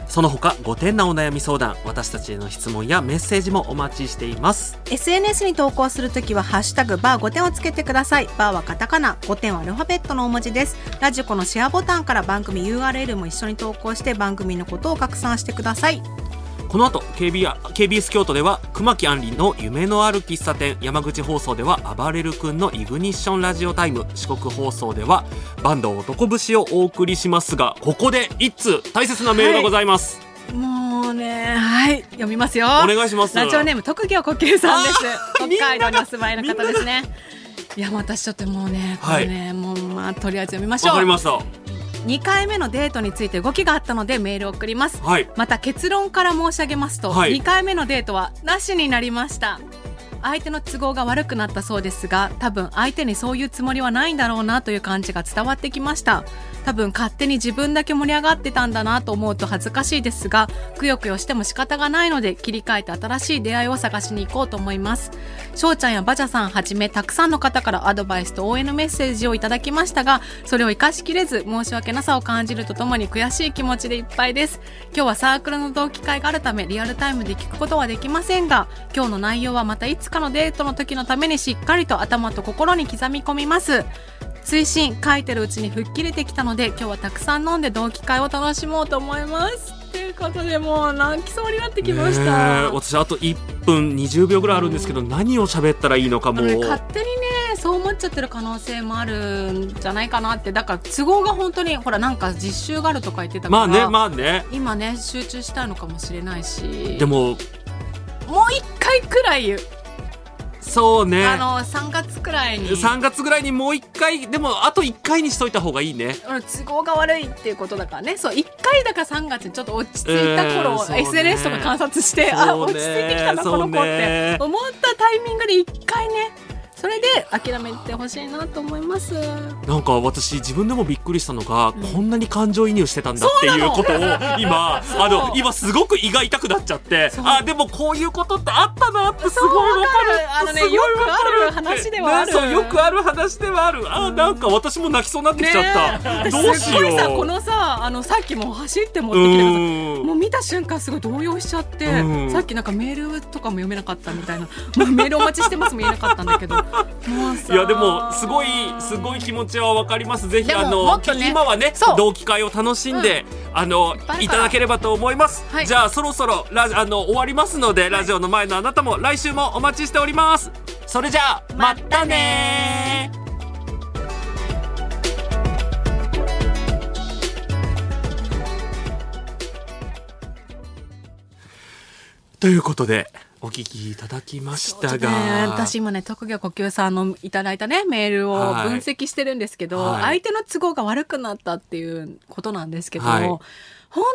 その他5点なお悩み相談私たちへの質問やメッセージもお待ちしています。SNS に投稿するときは「ハッシュタグバー5点」をつけてください。バーはカタカナ5点はアルファベットの大文字です。ラジコのシェアボタンから番組 URL も一緒に投稿して番組のことを拡散してください。この後 KBS, KBS 京都では熊木杏里の夢のある喫茶店山口放送では暴れる君のイグニッションラジオタイム四国放送ではバンド男節をお送りしますがここで一通大切なメールがございます、もうねはい。読みますよ。お願いします。ラジオネーム特技を呼吸さんです。北海道にお住まいの方ですね。いや私ちょっともうねこれね、もうまあとりあえず読みましょう。わかりました2回目のデートについて動きがあったのでメールを送ります。はい。また結論から申し上げますと、はい。2回目のデートはなしになりました。相手の都合が悪くなったそうですが多分相手にそういうつもりはないんだろうなという感じが伝わってきました多分勝手に自分だけ盛り上がってたんだなと思うと恥ずかしいですがくよくよしても仕方がないので切り替えて新しい出会いを探しに行こうと思います。翔ちゃんやバジャさんはじめたくさんの方からアドバイスと応援のメッセージをいただきましたがそれを生かしきれず申し訳なさを感じるとともに悔しい気持ちでいっぱいです。今日はサークルの同期会があるためリアルタイムで聞くことはできませんが今日の内容はまたいつかのデートの時のためにしっかりと頭と心に刻み込みます。追伸書いてるうちに吹っ切れてきたので今日はたくさん飲んで同期会を楽しもうと思います。ということでもう泣きそうになってきました、私あと1分20秒ぐらいあるんですけど何を喋ったらいいのかも。うね、勝手にねそう思っちゃってる可能性もあるんじゃないかなって。だから都合が本当にほらなんか実習があるとか言ってたから、まあねまあね。今ね集中したいのかもしれないし。でももう一回くらい言う、そうね。あの3月くらいに。3月ぐらいにもう1回でもあと1回にしといた方がいいね。うん都合が悪いっていうことだからね。そう1回だから3月にちょっと落ち着いた頃、うんそうね。SNS とか観察して、あ落ち着いてきたなこの子ってね。思ったタイミングで1回ねそれで諦めてほしいなと思います。なんか私自分でもびっくりしたのが、ん。こんなに感情移入してたんだっていうことを今あの今すごく胃が痛くなっちゃってあでもこういうことってあったなってすごいわかる。あのねよくある話ではある。ねそうよくある話ではある。あなんか私も泣きそうになってきちゃった、ねえ。どうしよう。さこのさあのさっきも走って持っうてきてもう見た瞬間すごい動揺しちゃって、うん。さっきなんかメールとかも読めなかったみたいなメールお待ちしてますも言えなかったんだけど いやでもすごいすごい気持ちはわかります。ぜひあのね今はね同期会を楽しんで、あのいっぱいあるから。いただければと思います、はい。じゃあそろそろラジあの終わりますので、ラジオの前のあなたも来週もお待ちしております。それじゃあまたねということでお聞きいただきましたが、ね、私今ね特技呼吸さんのいただいたねメールをはい。分析してるんですけど、はい。相手の都合が悪くなったっていうことなんですけど、はい。本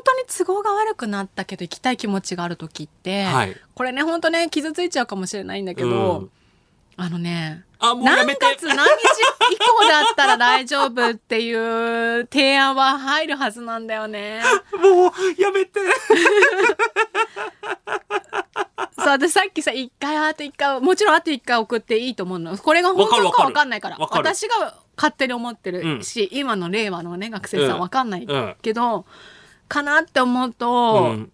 当に都合が悪くなったけど行きたい気持ちがある時って、はい。これね本当ね傷ついちゃうかもしれないんだけど、うん。あのね何月何日以降だったら大丈夫っていう提案は入るはずなんだよね。もうやめて そう私さっきさ一回あと一回もちろんあと一回送っていいと思うの。これが本当かわかんないから。私が勝手に思ってるし、今の令和のね学生さうんん。わかんないうん。けど、かなって思うと、うん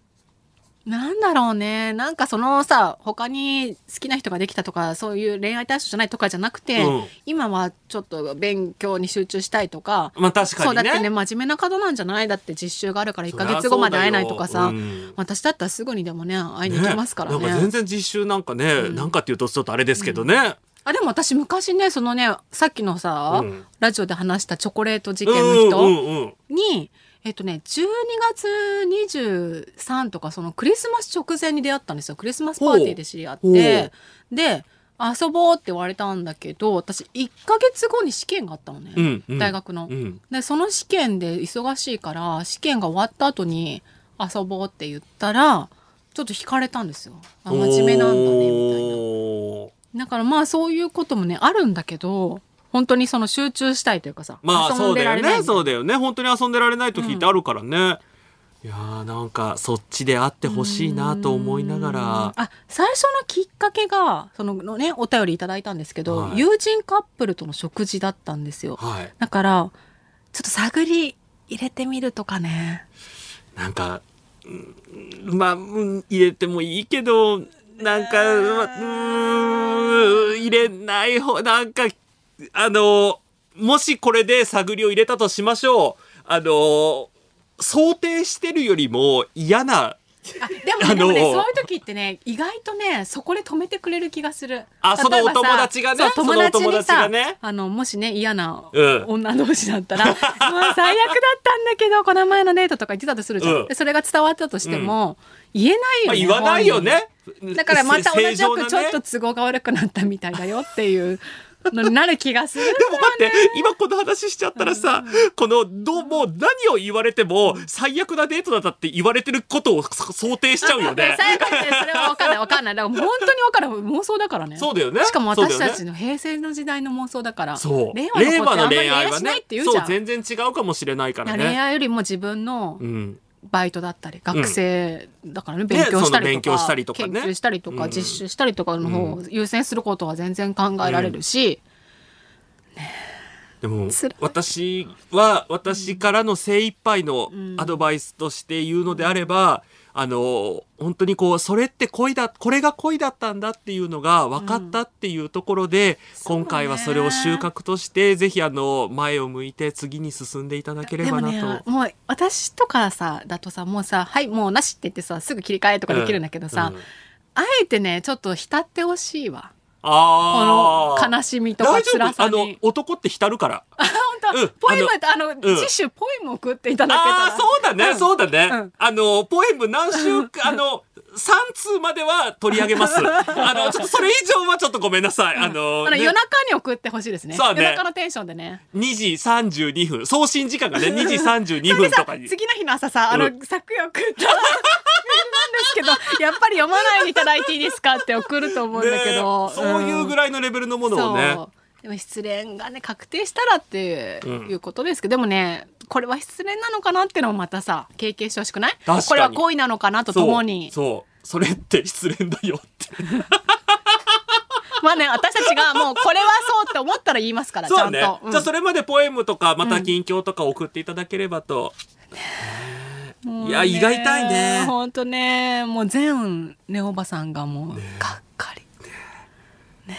なんだろうね。なんかそのさ他に好きな人ができたとかそういう恋愛対象じゃないとかじゃなくて、うん。今はちょっと勉強に集中したいとか。まあ確かにね。そうだってね真面目な方なんじゃない？だって実習があるから1そりゃヶ月後まで会えないとかさ、そうだよ。うん。私だったらすぐにでもね会いに行きますからね。なんか全然実習なんかね、なんかっていうとちょっとあれですけどね、あでも私昔ねそのねさっきのさ、うん。ラジオで話したチョコレート事うん、件の人うんうんうん。に、えっとね12月23とかそのクリスマス直前に出会ったんですよ。クリスマスパーティーで知り合っほう。てで遊ぼうって言われたんだけど私1ヶ月後に試験があったのね、うんうん。大学の。うん。でその試験で忙しいから試験が終わった後に遊ぼうって言ったらちょっと惹かれたんですよ。あ真面目なんだねみたいな。おー。だからまあそういうこともねあるんだけど本当にその集中したいというかさ、まあ遊そうだよね。そうだよね。本当に遊んでられない時ってあるからね、いやーなんかそっちであってほしいなと思いながら。あ最初のきっかけがそののねお便りいただいたんですけど、はい。友人カップルとの食事だったんですよ。はい。だからちょっと探り入れてみるとかね。なんかうんまあ、うん入れてもいいけどなんかうん入れない方なんかあのもしこれで探りを入れたとしましょう。あの想定してるよりも嫌なあでもねでもねそういう時ってね意外とねそこで止めてくれる気がする。あそのお友達がね友達にさがね。あのもしね嫌なうん。女同士だったら、もう最悪だったんだけどこの前のデートとか言ってたとするじゃん、うん。でそれが伝わったとしても、言えないまあ、よね、言わないよね。だからまた同じくちょっと都合が悪くなったみたいだよっていうのになる気がするでも待って今この話しちゃったらさこのどうもう何を言われても最悪なデートだったって言われてることをそ想定しちゃうよね。最後にね。それは分かんない分かんない。だから本当に分からん妄想だからね。そうだよね。しかも私たちの平成の時代の妄想だからそう。令令和の恋愛はねそう全然違うかもしれないからね。恋愛よりも自分のうん、バイトだったり学生だからね、勉強したりとか,、その勉強したりとかね。研究したりとか、うん。実習したりとかの方を優先することは全然考えられるし、ででも私は私からの精一杯のアドバイスとして言うのであれば、あの本当にこうそれって恋だこれが恋だったんだっていうのが分かったっていうところで、今回はそれを収穫としてぜひあの前を向いて次に進んでいただければなでもねと。もう私とかさだとさもうさ「はいもうなし」って言ってさすぐ切り替えとかできるんだけどさ、うん。あえてねちょっと浸ってほしいわ。こあー。の悲しみとか大丈辛さ夫あのに男って浸るから。本当、うんポエムあの次週ポエム送っていただけたら。ああそうだね、ん。そうだね、うん。あのポエム何週か あの3通までは取り上げます。あのちょっとそれ以上はちょっとごめんなさい、あの夜中に送ってほしいですね。そうね。夜中のテンションでね。2時32分。送信時間がね 2時32分とかに。次の日の朝さあの、うん昨夜送ったなんですけどやっぱり読まないでいただいていいですかって送ると思うんだけど、ねそういうぐらいのレベルのものをね、でも失恋がね確定したらってうん。いうことですけど、でもねこれは失恋なのかなっていうのもまたさ経験してほしくない？これは恋なのかなとともに。そう。それって失恋だよって。まあね私たちがもうこれはそうって思ったら言いますからね、ゃんと、うん。じゃあそれまでポエムとかまた近況とか送っていただければと、もういや胃が痛いね。本当ねもう全ねおばさんがもうがっかり、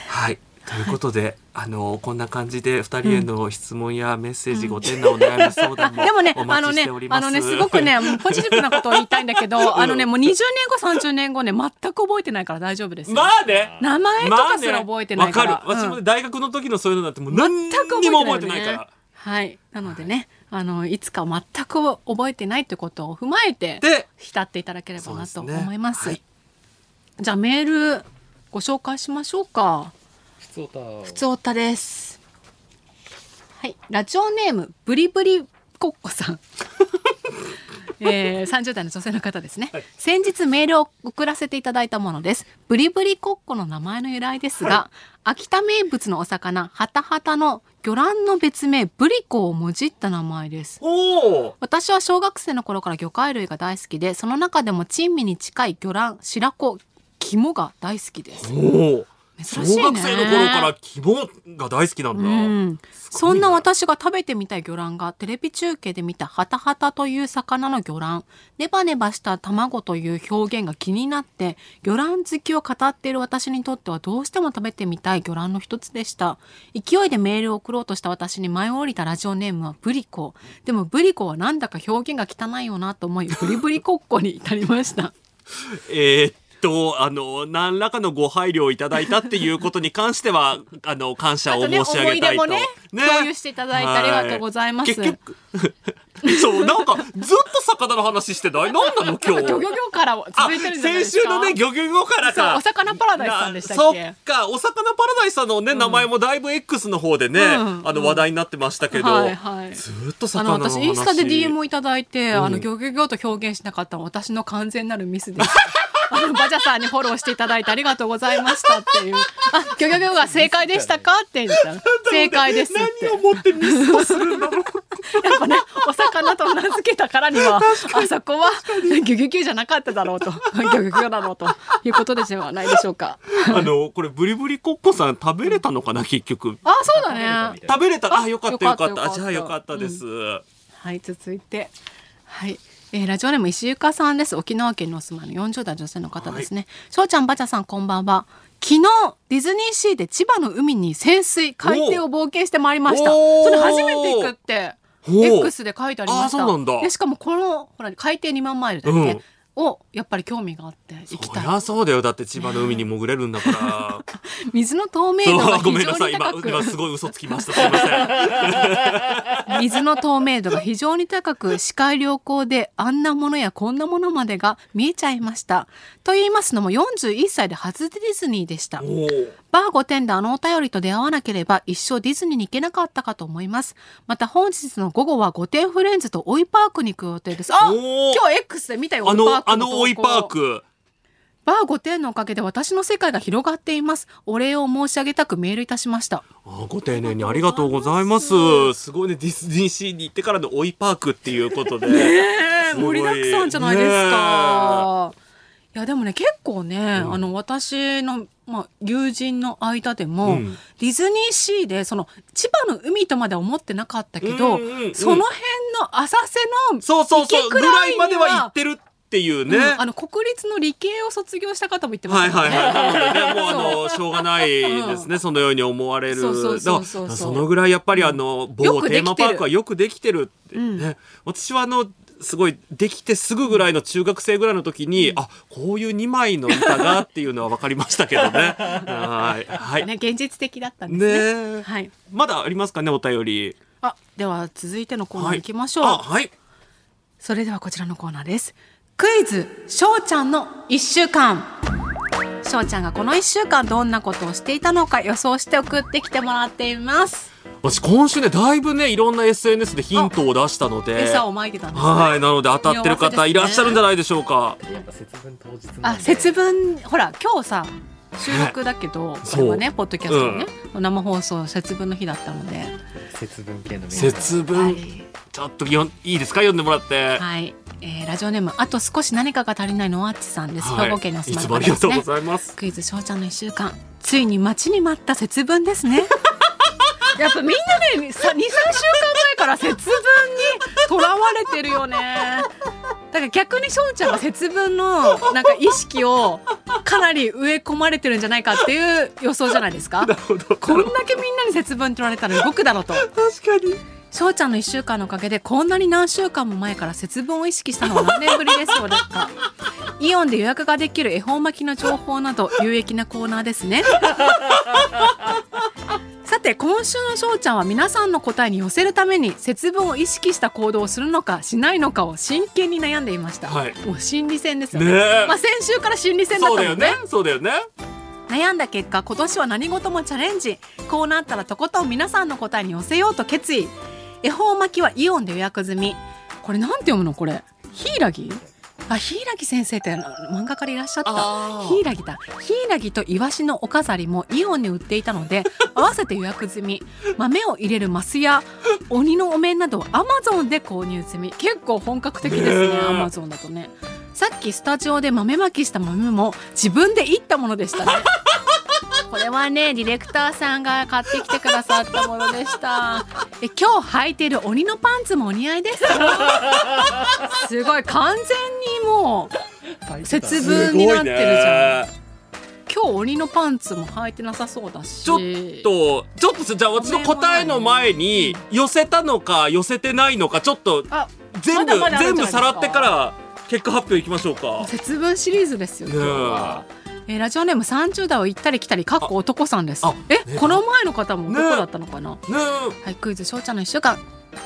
はい。ということで、あのこんな感じで二人への質問やメッセージ、ご点なお悩み相談もでもねおあのね。あのねすごくねポジティブなことを言いたいんだけど、あのねもう20年後30年後ね全く覚えてないから大丈夫ですよ、まあね。名前とかすら覚えてないから、わかる。私も大学の時のそういうのだってもう何全くにも覚えてないから。はい。なのでね、あのいつか全く覚えてないってことを踏まえてで、浸っていただければなと思います。はい。じゃあメールご紹介しましょうか普通歌ふつおたです。はい。ラジオネームブリブリコッコさん。えー、30代の女性の方ですね、はい。先日メールを送らせていただいたものです。ブリブリコッコの名前の由来ですが、秋田名物のお魚ハタハタの魚卵の別名ブリコをもじった名前です。おお。私は小学生の頃から魚介類が大好きでその中でも珍味に近い魚卵白子肝が大好きです小学生の頃から肝が大好きなんだ。うん、そんな私が食べてみたい魚卵がテレビ中継で見たハタハタという魚の魚卵。ネバネバした卵という表現が気になって魚卵好きを語っている私にとってはどうしても食べてみたい魚卵の一つでした。勢いでメールを送ろうとした私に舞い降りたラジオネームはブリコ。でもブリコはなんだか表現が汚いよなと思いブリブリコッコに至りました。えーっと、あの、何らかのご配慮をいただいたっていうことに関しては、あの、感謝を申し上げたいと。あとね思い出もね共有していただいてありがとうございますは結局、そう、なんか、ずっと魚の話してない？何なの今日？漁業業から続いてる先週のね、漁業後からか。お魚パラダイスさんでしたっけ？なそっか、お魚パラダイスさんのね、名前もだいぶ X の方でね、うんあの、話題になってましたけど、はいはいずーっとあの魚の話。私インスタで DM をいただいて、うんあのギョギョギョと表現しなかった私の完全なるミスです。あのバジャさんにフォローしていただいてありがとうございましたっていう。あ、ギョギョギョが正解でしたか？って言ったら 正解ですって。何をもってミスをするんだろう。やっぱね、お魚と名付けたからには、あそこはギョギョギョじゃなかっただろうと、ギョギョギョだろうということではないでしょうか。あの、これ、ブリブリコッコさん食べれたのかな、結局。あ、そうだね。食べれた。あ、よかったよかった。じゃあよかったです。はい、続いて。はい。えーラジオネーム石ゆかさんです。沖縄県にお住まいの40代女性の方ですね。しょうちゃん、ばちゃさん、こんばんは。昨日ディズニーシーで千葉の海に潜水海底を冒険してまいりました。それ初めて行くって X で書いてありました。でしかもこのほら海底2万マイルだっけ、うんをやっぱり興味があって行きそたい。りゃそうだよ。だって千葉の海に潜れるんだから。水の透明度が非めんなさい。今、常に高く。今すごい嘘つきました。すいません。水の透明度が非常に高く視界良好であんなものやこんなものまでが見えちゃいました。と言いますのも41歳で初ディズニーでした。バー5点であのお便りと出会わなければ一生ディズニーに行けなかったかと思います。また本日の午後は5点フレンズと追いパークに行く予定です。あ今日 X で見たよ、あの、追いパークあの追いパーク。バー5点のおかげで私の世界が広がっています。お礼を申し上げたくメールいたしました。あご丁寧にありがとうございます。すごいね、ディズニーシーに行ってからの追いパークっていうことで。えすごい盛りだくさんじゃないですか。いやでもね結構ね、うんあの私の、まあ、友人の間でも、うんディズニーシーでその千葉の海とまで思ってなかったけど、うんうんうんその辺の浅瀬のそうそうそう池ぐらいまでは行ってるっていうね、うんあの国立の理系を卒業した方も言ってまはいしたもんね。はいはい。なのでね、もうあの、しょうがないですね、そのように思われる。そのぐらいやっぱりあの、よ某テーマパークはよくできてるってうんね。私はあの、すごいできてすぐぐらいの中学生ぐらいの時に、あこういう2枚の板がっていうのは分かりましたけどね。はい。はい。ね現実的だったんですね。ねえはい。まだありますかね、お便り。あでは続いてのコーナーはい行きましょう。あ、はい。それではこちらのコーナーです。クイズ、しょうちゃんの一週間。しょうちゃんがこの一週間どんなことをしていたのか予想して送ってきてもらっています。私今週ね、だいぶね、いろんな SNS でヒントを出したので。餌をまいてたんですね。はい。なので当たってる方いらっしゃるんじゃないでしょうか。やっぱ節分当日なんであ、節分、ほら、今日さ、収録だけど、それはね、ポッドキャストね、生放送節分の日だったので。節分系の節分、はい。ちょっとよんいいですか？読んでもらって。はい。えーラジオネーム、あと少し何かが足りないのはあっちさんです。はい兵庫県にお住まいですねもありがとうご。ざいます。クイズ翔ちゃんの一週間ついに待ちに待った節分ですね やっぱみんなね23週間前から節分にとらわれてるよねだから逆に翔ちゃんが節分のなんか意識をかなり植え込まれてるんじゃないかっていう予想じゃないですか？なるほど。こんだけみんなに節分取られたら動くだろうと確かに。翔ちゃんの1週間のおかげでこんなに何週間も前から節分を意識したのは何年ぶりでしょうかイオンで予約ができる恵方巻きの情報など有益なコーナーですねさて今週の翔ちゃんは皆さんの答えに寄せるために節分を意識した行動をするのかしないのかを真剣に悩んでいました、はい。もう心理戦ですよね。ねえ。まあ、先週から心理戦だったもんねね。そうだよね。悩んだ結果今年は何事もチャレンジ。こうなったらとことん皆さんの答えに寄せようと決意。恵方巻きはイオンで予約済み。これなんて読むの？これ。ヒイラギ？あヒイラギ先生って漫画家でいらっしゃった。あー。ヒイラギだ。ヒイラギとイワシのお飾りもイオンに売っていたので 合わせて予約済み。豆を入れるマスや鬼のお面などをアマゾンで購入済み。結構本格的ですねアマゾンだとね。さっきスタジオで豆まきした豆も自分でいったものでしたね これはねディレクターさんが買ってきてくださったものでした。え今日履いている鬼のパンツもお似合いです すごい。完全にもう節分になってるじゃん。今日鬼のパンツも履いてなさそうだし。ちょっと、ちょっとじゃあ私の答えの前に寄せたのか寄せてないのかちょっとあ全部ま全部さらってから結果発表いきましょうか。節分シリーズですよ今日は、えーラジオネーム30代を行ったり来たりかっこ男さんです。あえ、ねこの前の方もね男だったのかな、ねはいクイズ翔ちゃんの一週間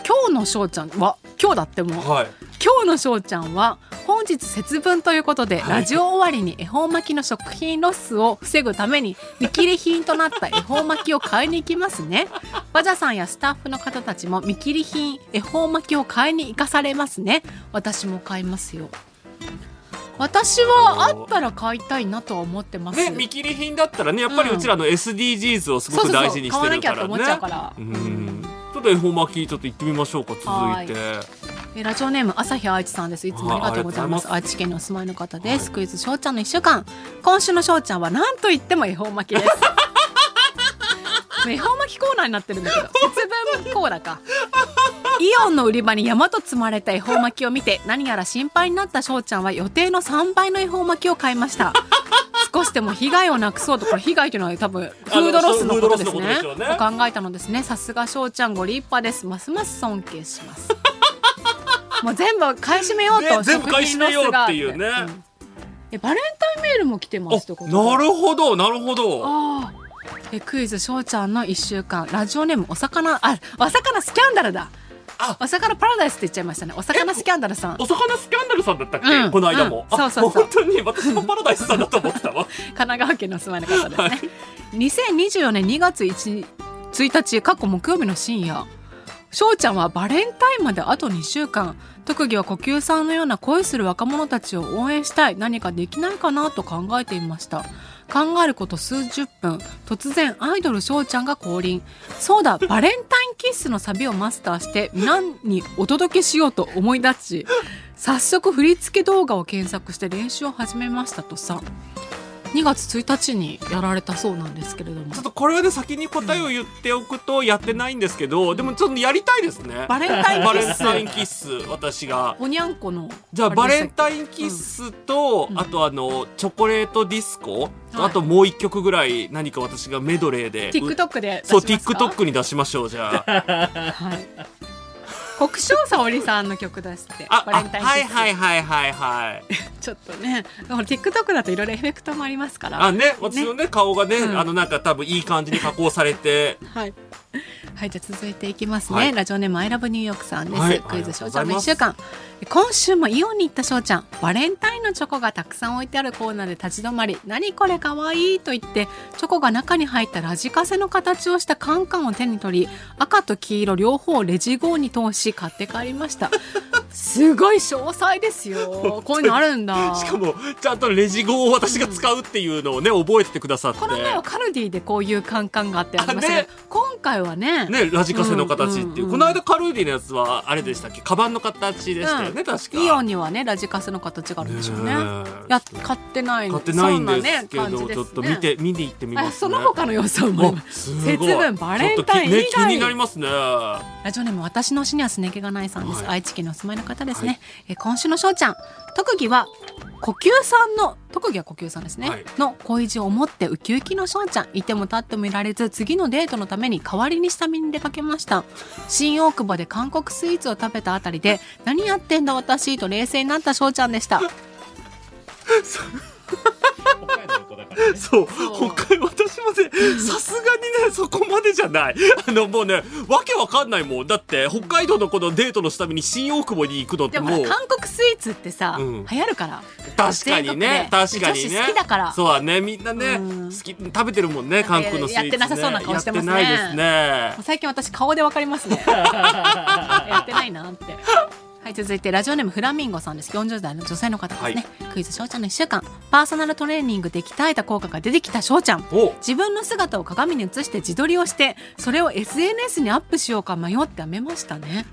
今日の翔ちゃんは今日だってもう。はい。今日の翔ちゃんは本日節分ということで、はい。ラジオ終わりに恵方巻きの食品ロスを防ぐために見切り品となった 恵方巻きを買いに行きますね。バジャさんやスタッフの方たちも見切り品恵方巻きを買いに行かされますね。私も買いますよ私はあったら買いたいなとは思ってます。ね、見切り品だったらねやっぱりうちらの SDGs をすごく大事にしてるからね。そうそうそう買わなきゃって思っちゃうから。うん。ちょっと恵方巻きちょっと行ってみましょうか続いて。えラジオネーム朝日愛知さんです。いつもありがとうございます。あ愛知県にお住まいの方です、クイズしょうちゃんの一週間。今週のしょうちゃんは何と言っても恵方巻きです。恵方巻きコーナーになってるんだけど。節分コーナーか。イオンの売り場に山と積まれた恵方巻きを見て何やら心配になったしょうちゃんは予定の3倍の恵方巻きを買いました。少しでも被害をなくそうとこれ被害というのは多分フードロスのことですね。ねと考えたのですね。さすがしょうちゃんご立派です。ますます尊敬します。もう全部買い占めようと、ね全部買い占めようっていうね。食品ロスがあん。えバレンタインメールも来てまあすと？なるほどなるほど。えクイズしょうちゃんの1週間。ラジオネームお魚あお魚スキャンダルだ。あお魚パラダイスって言っちゃいましたね。お魚スキャンダルさん。お魚スキャンダルさんだったっけ、うん。この間も、うん。あそうそうそう。本当に私もパラダイスさんだと思ってたわ。神奈川県のお住まいの方ですね、はい。2024年2月 1, 1日過去木曜日の深夜。翔ちゃんはバレンタインまであと2週間。特技は呼吸さんのような恋する若者たちを応援したい。何かできないかなと考えていました考えること数十分。突然アイドル翔ちゃんが降臨。そうだ バレンタインキッスのサビをマスターして皆にお届けしようと思い立ち早速振り付け動画を検索して練習を始めましたとさ2月1日にやられたそうなんですけれども。ちょっとこれはね先に答えを言っておくとやってないんですけどでもちょっとやりたいですね。バレンタインバキッスレンタインキッス私が。おにゃんこのじゃあバレンタインキッスと、うん。あとあのチョコレートディスコ、はい。あともう一曲ぐらい何か私がメドレーで TikTok でそう TikTok に出しましょうじゃあ。はい国生沙織さんの曲出してあバレンタインはいはいはいはいはい ちょっとね TikTok だといろいろエフェクトもありますからあね私のね顔がね、うんあのなんか多分いい感じに加工されてはい。はい、じゃあ続いていきますね。はいラジオネームアイラブニューヨークさんです。はいクイズしょうちゃんの一週間。今週もイオンに行ったしょうちゃん。バレンタのチョコがたくさん置いてあるコーナーで立ち止まり、何これかわいいと言って、チョコが中に入ったラジカセの形をしたカンカンを手に取り、赤と黄色両方をレジ号に通し買って帰りました。すごい詳細ですよ。こういうのあるんだ。しかもちゃんとレジ語を私が使うっていうのをね覚えててくださって。この前はカルディでこういうカンカンがあってありましたね。今回はねね、ラジカセの形っていう,、うんうんうんこの間カルーディのやつはあれでしたっけ？カバンの形でしたよね、確か。イオンにはねラジカセの形があるんでしょうね。ねや買ってない。買ってないんですけど、ね、ちょっと見て見に行ってみますね。あその他の様子を思います。あすごい。節分バレンタイン以ちょっときね、外気になりますね。ラジオネーム私の推しにはすね毛がないさんです、はい。愛知県にお住まいの方ですね、はい。え今週のしょうちゃん。特技は呼吸さんの特技は呼吸さんですね、はい。の恋路を持ってウキウキのしょうちゃん。いても立ってもいられず次のデートのために代わりに下見に出かけました。新大久保で韓国スイーツを食べたあたりで何やってんだ私と冷静になったしょうちゃんでしたね。そう。そう。北海私もねさすがにねそこまでじゃない。あのもうねわけわかんないもん。だって北海道のこのデートの下見に新大久保に行くのってでももう韓国スイーツってさ、うん。流行るから。確かにね確かにね。好きだから。そうだね。みんなね、うん。好き食べてるもんね韓国のスイーツ、ね、やってなさそうな顔してますね。やってないですね。最近私顔でわかりますね。やってないなってはい続いてラジオネームフラミンゴさんです。40代の女性の方ですね、クイズしょうちゃんの1週間。パーソナルトレーニングで鍛えた効果が出てきたしょうちゃん。お。自分の姿を鏡に映して自撮りをしてそれを SNS にアップしようか迷ってやめましたね。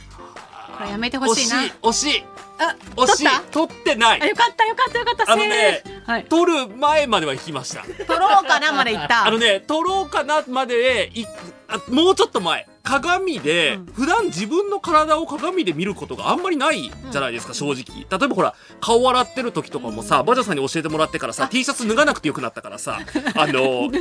これやめてほ惜しいな。惜しい。あ惜しい。撮った？取ってない。あよかったよかったよかった。あのねはい。取る前までは引きました。撮ろうかなまで言った。あのね取ろうかなまでいあもうちょっと前鏡で、うん。普段自分の体を鏡で見ることがあんまりないじゃないですか、正直。例えばほら顔洗ってる時とかもさ、バジャさんに教えてもらってからさ T シャツ脱がなくてよくなったからさ あのね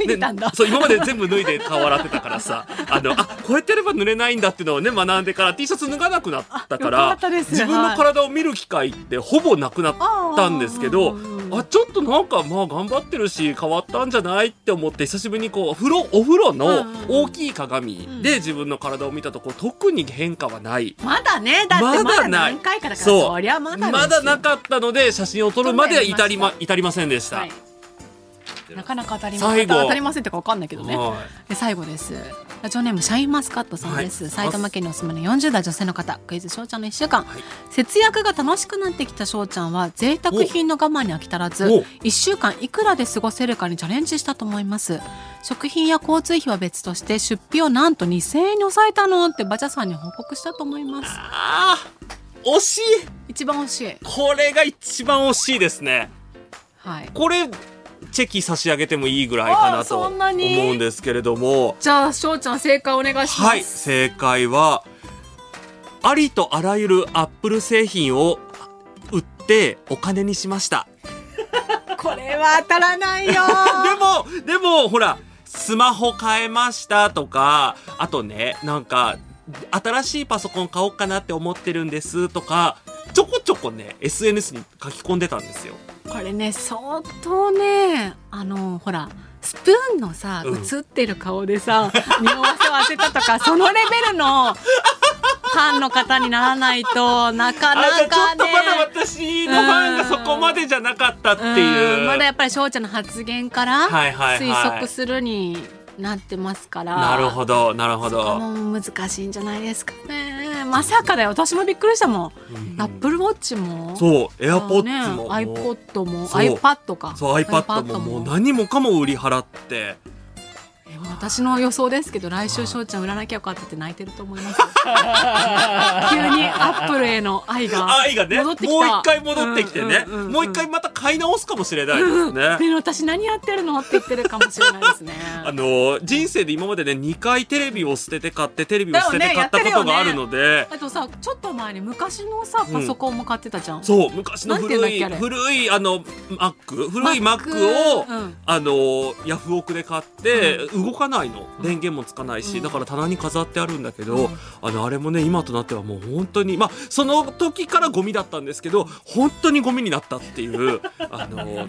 そう今まで全部脱いで顔洗ってたからさ あのあこうやってやれば濡れないんだっていうのをね学んでから T シャツ脱がなくなったかよら自分の体を見る機会ってほぼなくなったんですけどあちょっとなんかまあ頑張ってるし変わったんじゃないって思って久しぶりにこう風呂お風呂の大きい鏡で自分の体を見たところ特に変化はない。まだねだってまだ何回かだからそりゃまだまだなかったので写真を撮るまでは至りま撮至りませんでした。はいなかなか当たりま最後当たりませんってかわかんないけどね。はで最後です。ラジオネームシャインマスカットさんです。はい埼玉県にお住まいの40代女性の方。クイズしょうちゃんの1週間。はい節約が楽しくなってきたしょうちゃんは贅沢品の我慢に飽き足らずお1週間いくらで過ごせるかにチャレンジしたと思います。食品や交通費は別として出費をなんと2000円に抑えたのってバチャさんに報告したと思います。あー惜しい一番惜しい。これが一番惜しいですね。はい。これチェキ差し上げてもいいぐらいかあなと思うんですけれども。じゃあしょうちゃん正解お願いします。はい、正解は、ありとあらゆるアップル製品を売ってお金にしました。これは当たらないよ でも、でも、ほら、スマホ変えましたとか、あとね、なんか、新しいパソコン買おうかなって思ってるんですとか、ちょこちょこね、SNS に書き込んでたんですよ。これね相当ねあのほらスプーンのさ、うん。映ってる顔でさ 匂わせを当てたとかそのレベルのファンの方にならないとなかあ、なかね。っとまだ私のファンがそこまでじゃなかったっていう。うん。まだやっぱり翔ちゃんの発言から推測するになってますから、なるほど、なるほそこど。も難しいんじゃないですかね。まさかだよ。私もびっくりしたもん、アップルウォッチも。そう、エアポッねツも。iPod も iPad か。そう iPad ももう何もかも売り払って私の予想ですけど来週翔ちゃん売らなきゃよかったって泣いてると思います。急にアップルへの愛が愛がねもう一回戻ってきてね、うんうんうんうん。もう一回また買い直すかもしれないですね、ね私何やってるの？って言ってるかもしれないですね。あの人生で今までね2回テレビを捨てて買ってテレビを捨てて買ったことがあるので、あとさちょっと前に昔のさパソコンも買ってたじゃん、そう昔のなんて言うんだ古い古いあの Mac 古い Mac Mac を、うん。あのヤフオクで買って、動かないの。電源もつかないし、うん。だから棚に飾ってあるんだけど、うん。あのあれもね今となってはもう本当にまあその時からゴミだったんですけど本当にゴミになったっていう あのね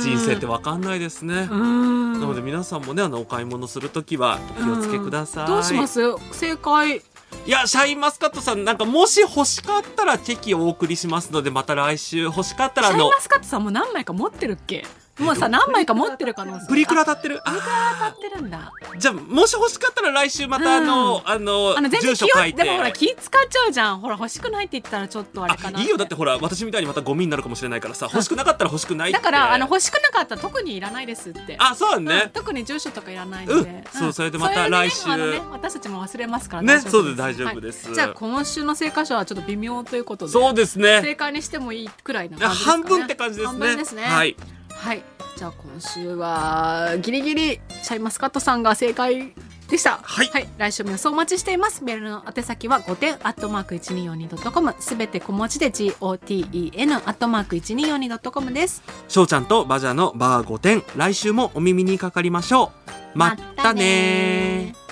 人生ってわかんないですね。うん。なので皆さんもねあのお買い物するときはお気をつけください。どうします？正解。いやシャインマスカットさんなんかもし欲しかったらチェキをお送りしますのでまた来週欲しかったらあのシャインマスカットさんも何枚か持ってるっけ？もうさ何枚か持ってる可能性。プリクラ当たってる？当たってるんだ。じゃあもし欲しかったら来週またあの、うん。あのあの全然住所書いて。でもほら気使っちゃうじゃん。ほら欲しくないって言ったらちょっとあれかないあいよ。だってほら私みたいにまたゴミになるかもしれないからさ欲しくなかったら欲しくないって。だからあの欲しくなかったら特にいらないですって。あそうだうん。ね、特に住所とかいらないので、うん。そうそれでまた来週。ね私たちも忘れますからねそうです大丈夫です。はい。じゃあ今週の生活者はちょっと微妙ということでそうですね。正解にしてもいいくらいなね。半分って感じですね。半分ですね。はいはい。じゃあ今週はギリギリシャインマスカットさんが正解でした。はい。来週も予想お待ちしています。メールの宛先は5点アットマーク 1242.com すべて小文字で GOTEN アットマーク 1242.com です。翔ちゃんとバジャのバー5点来週もお耳にかかりましょう。まったねー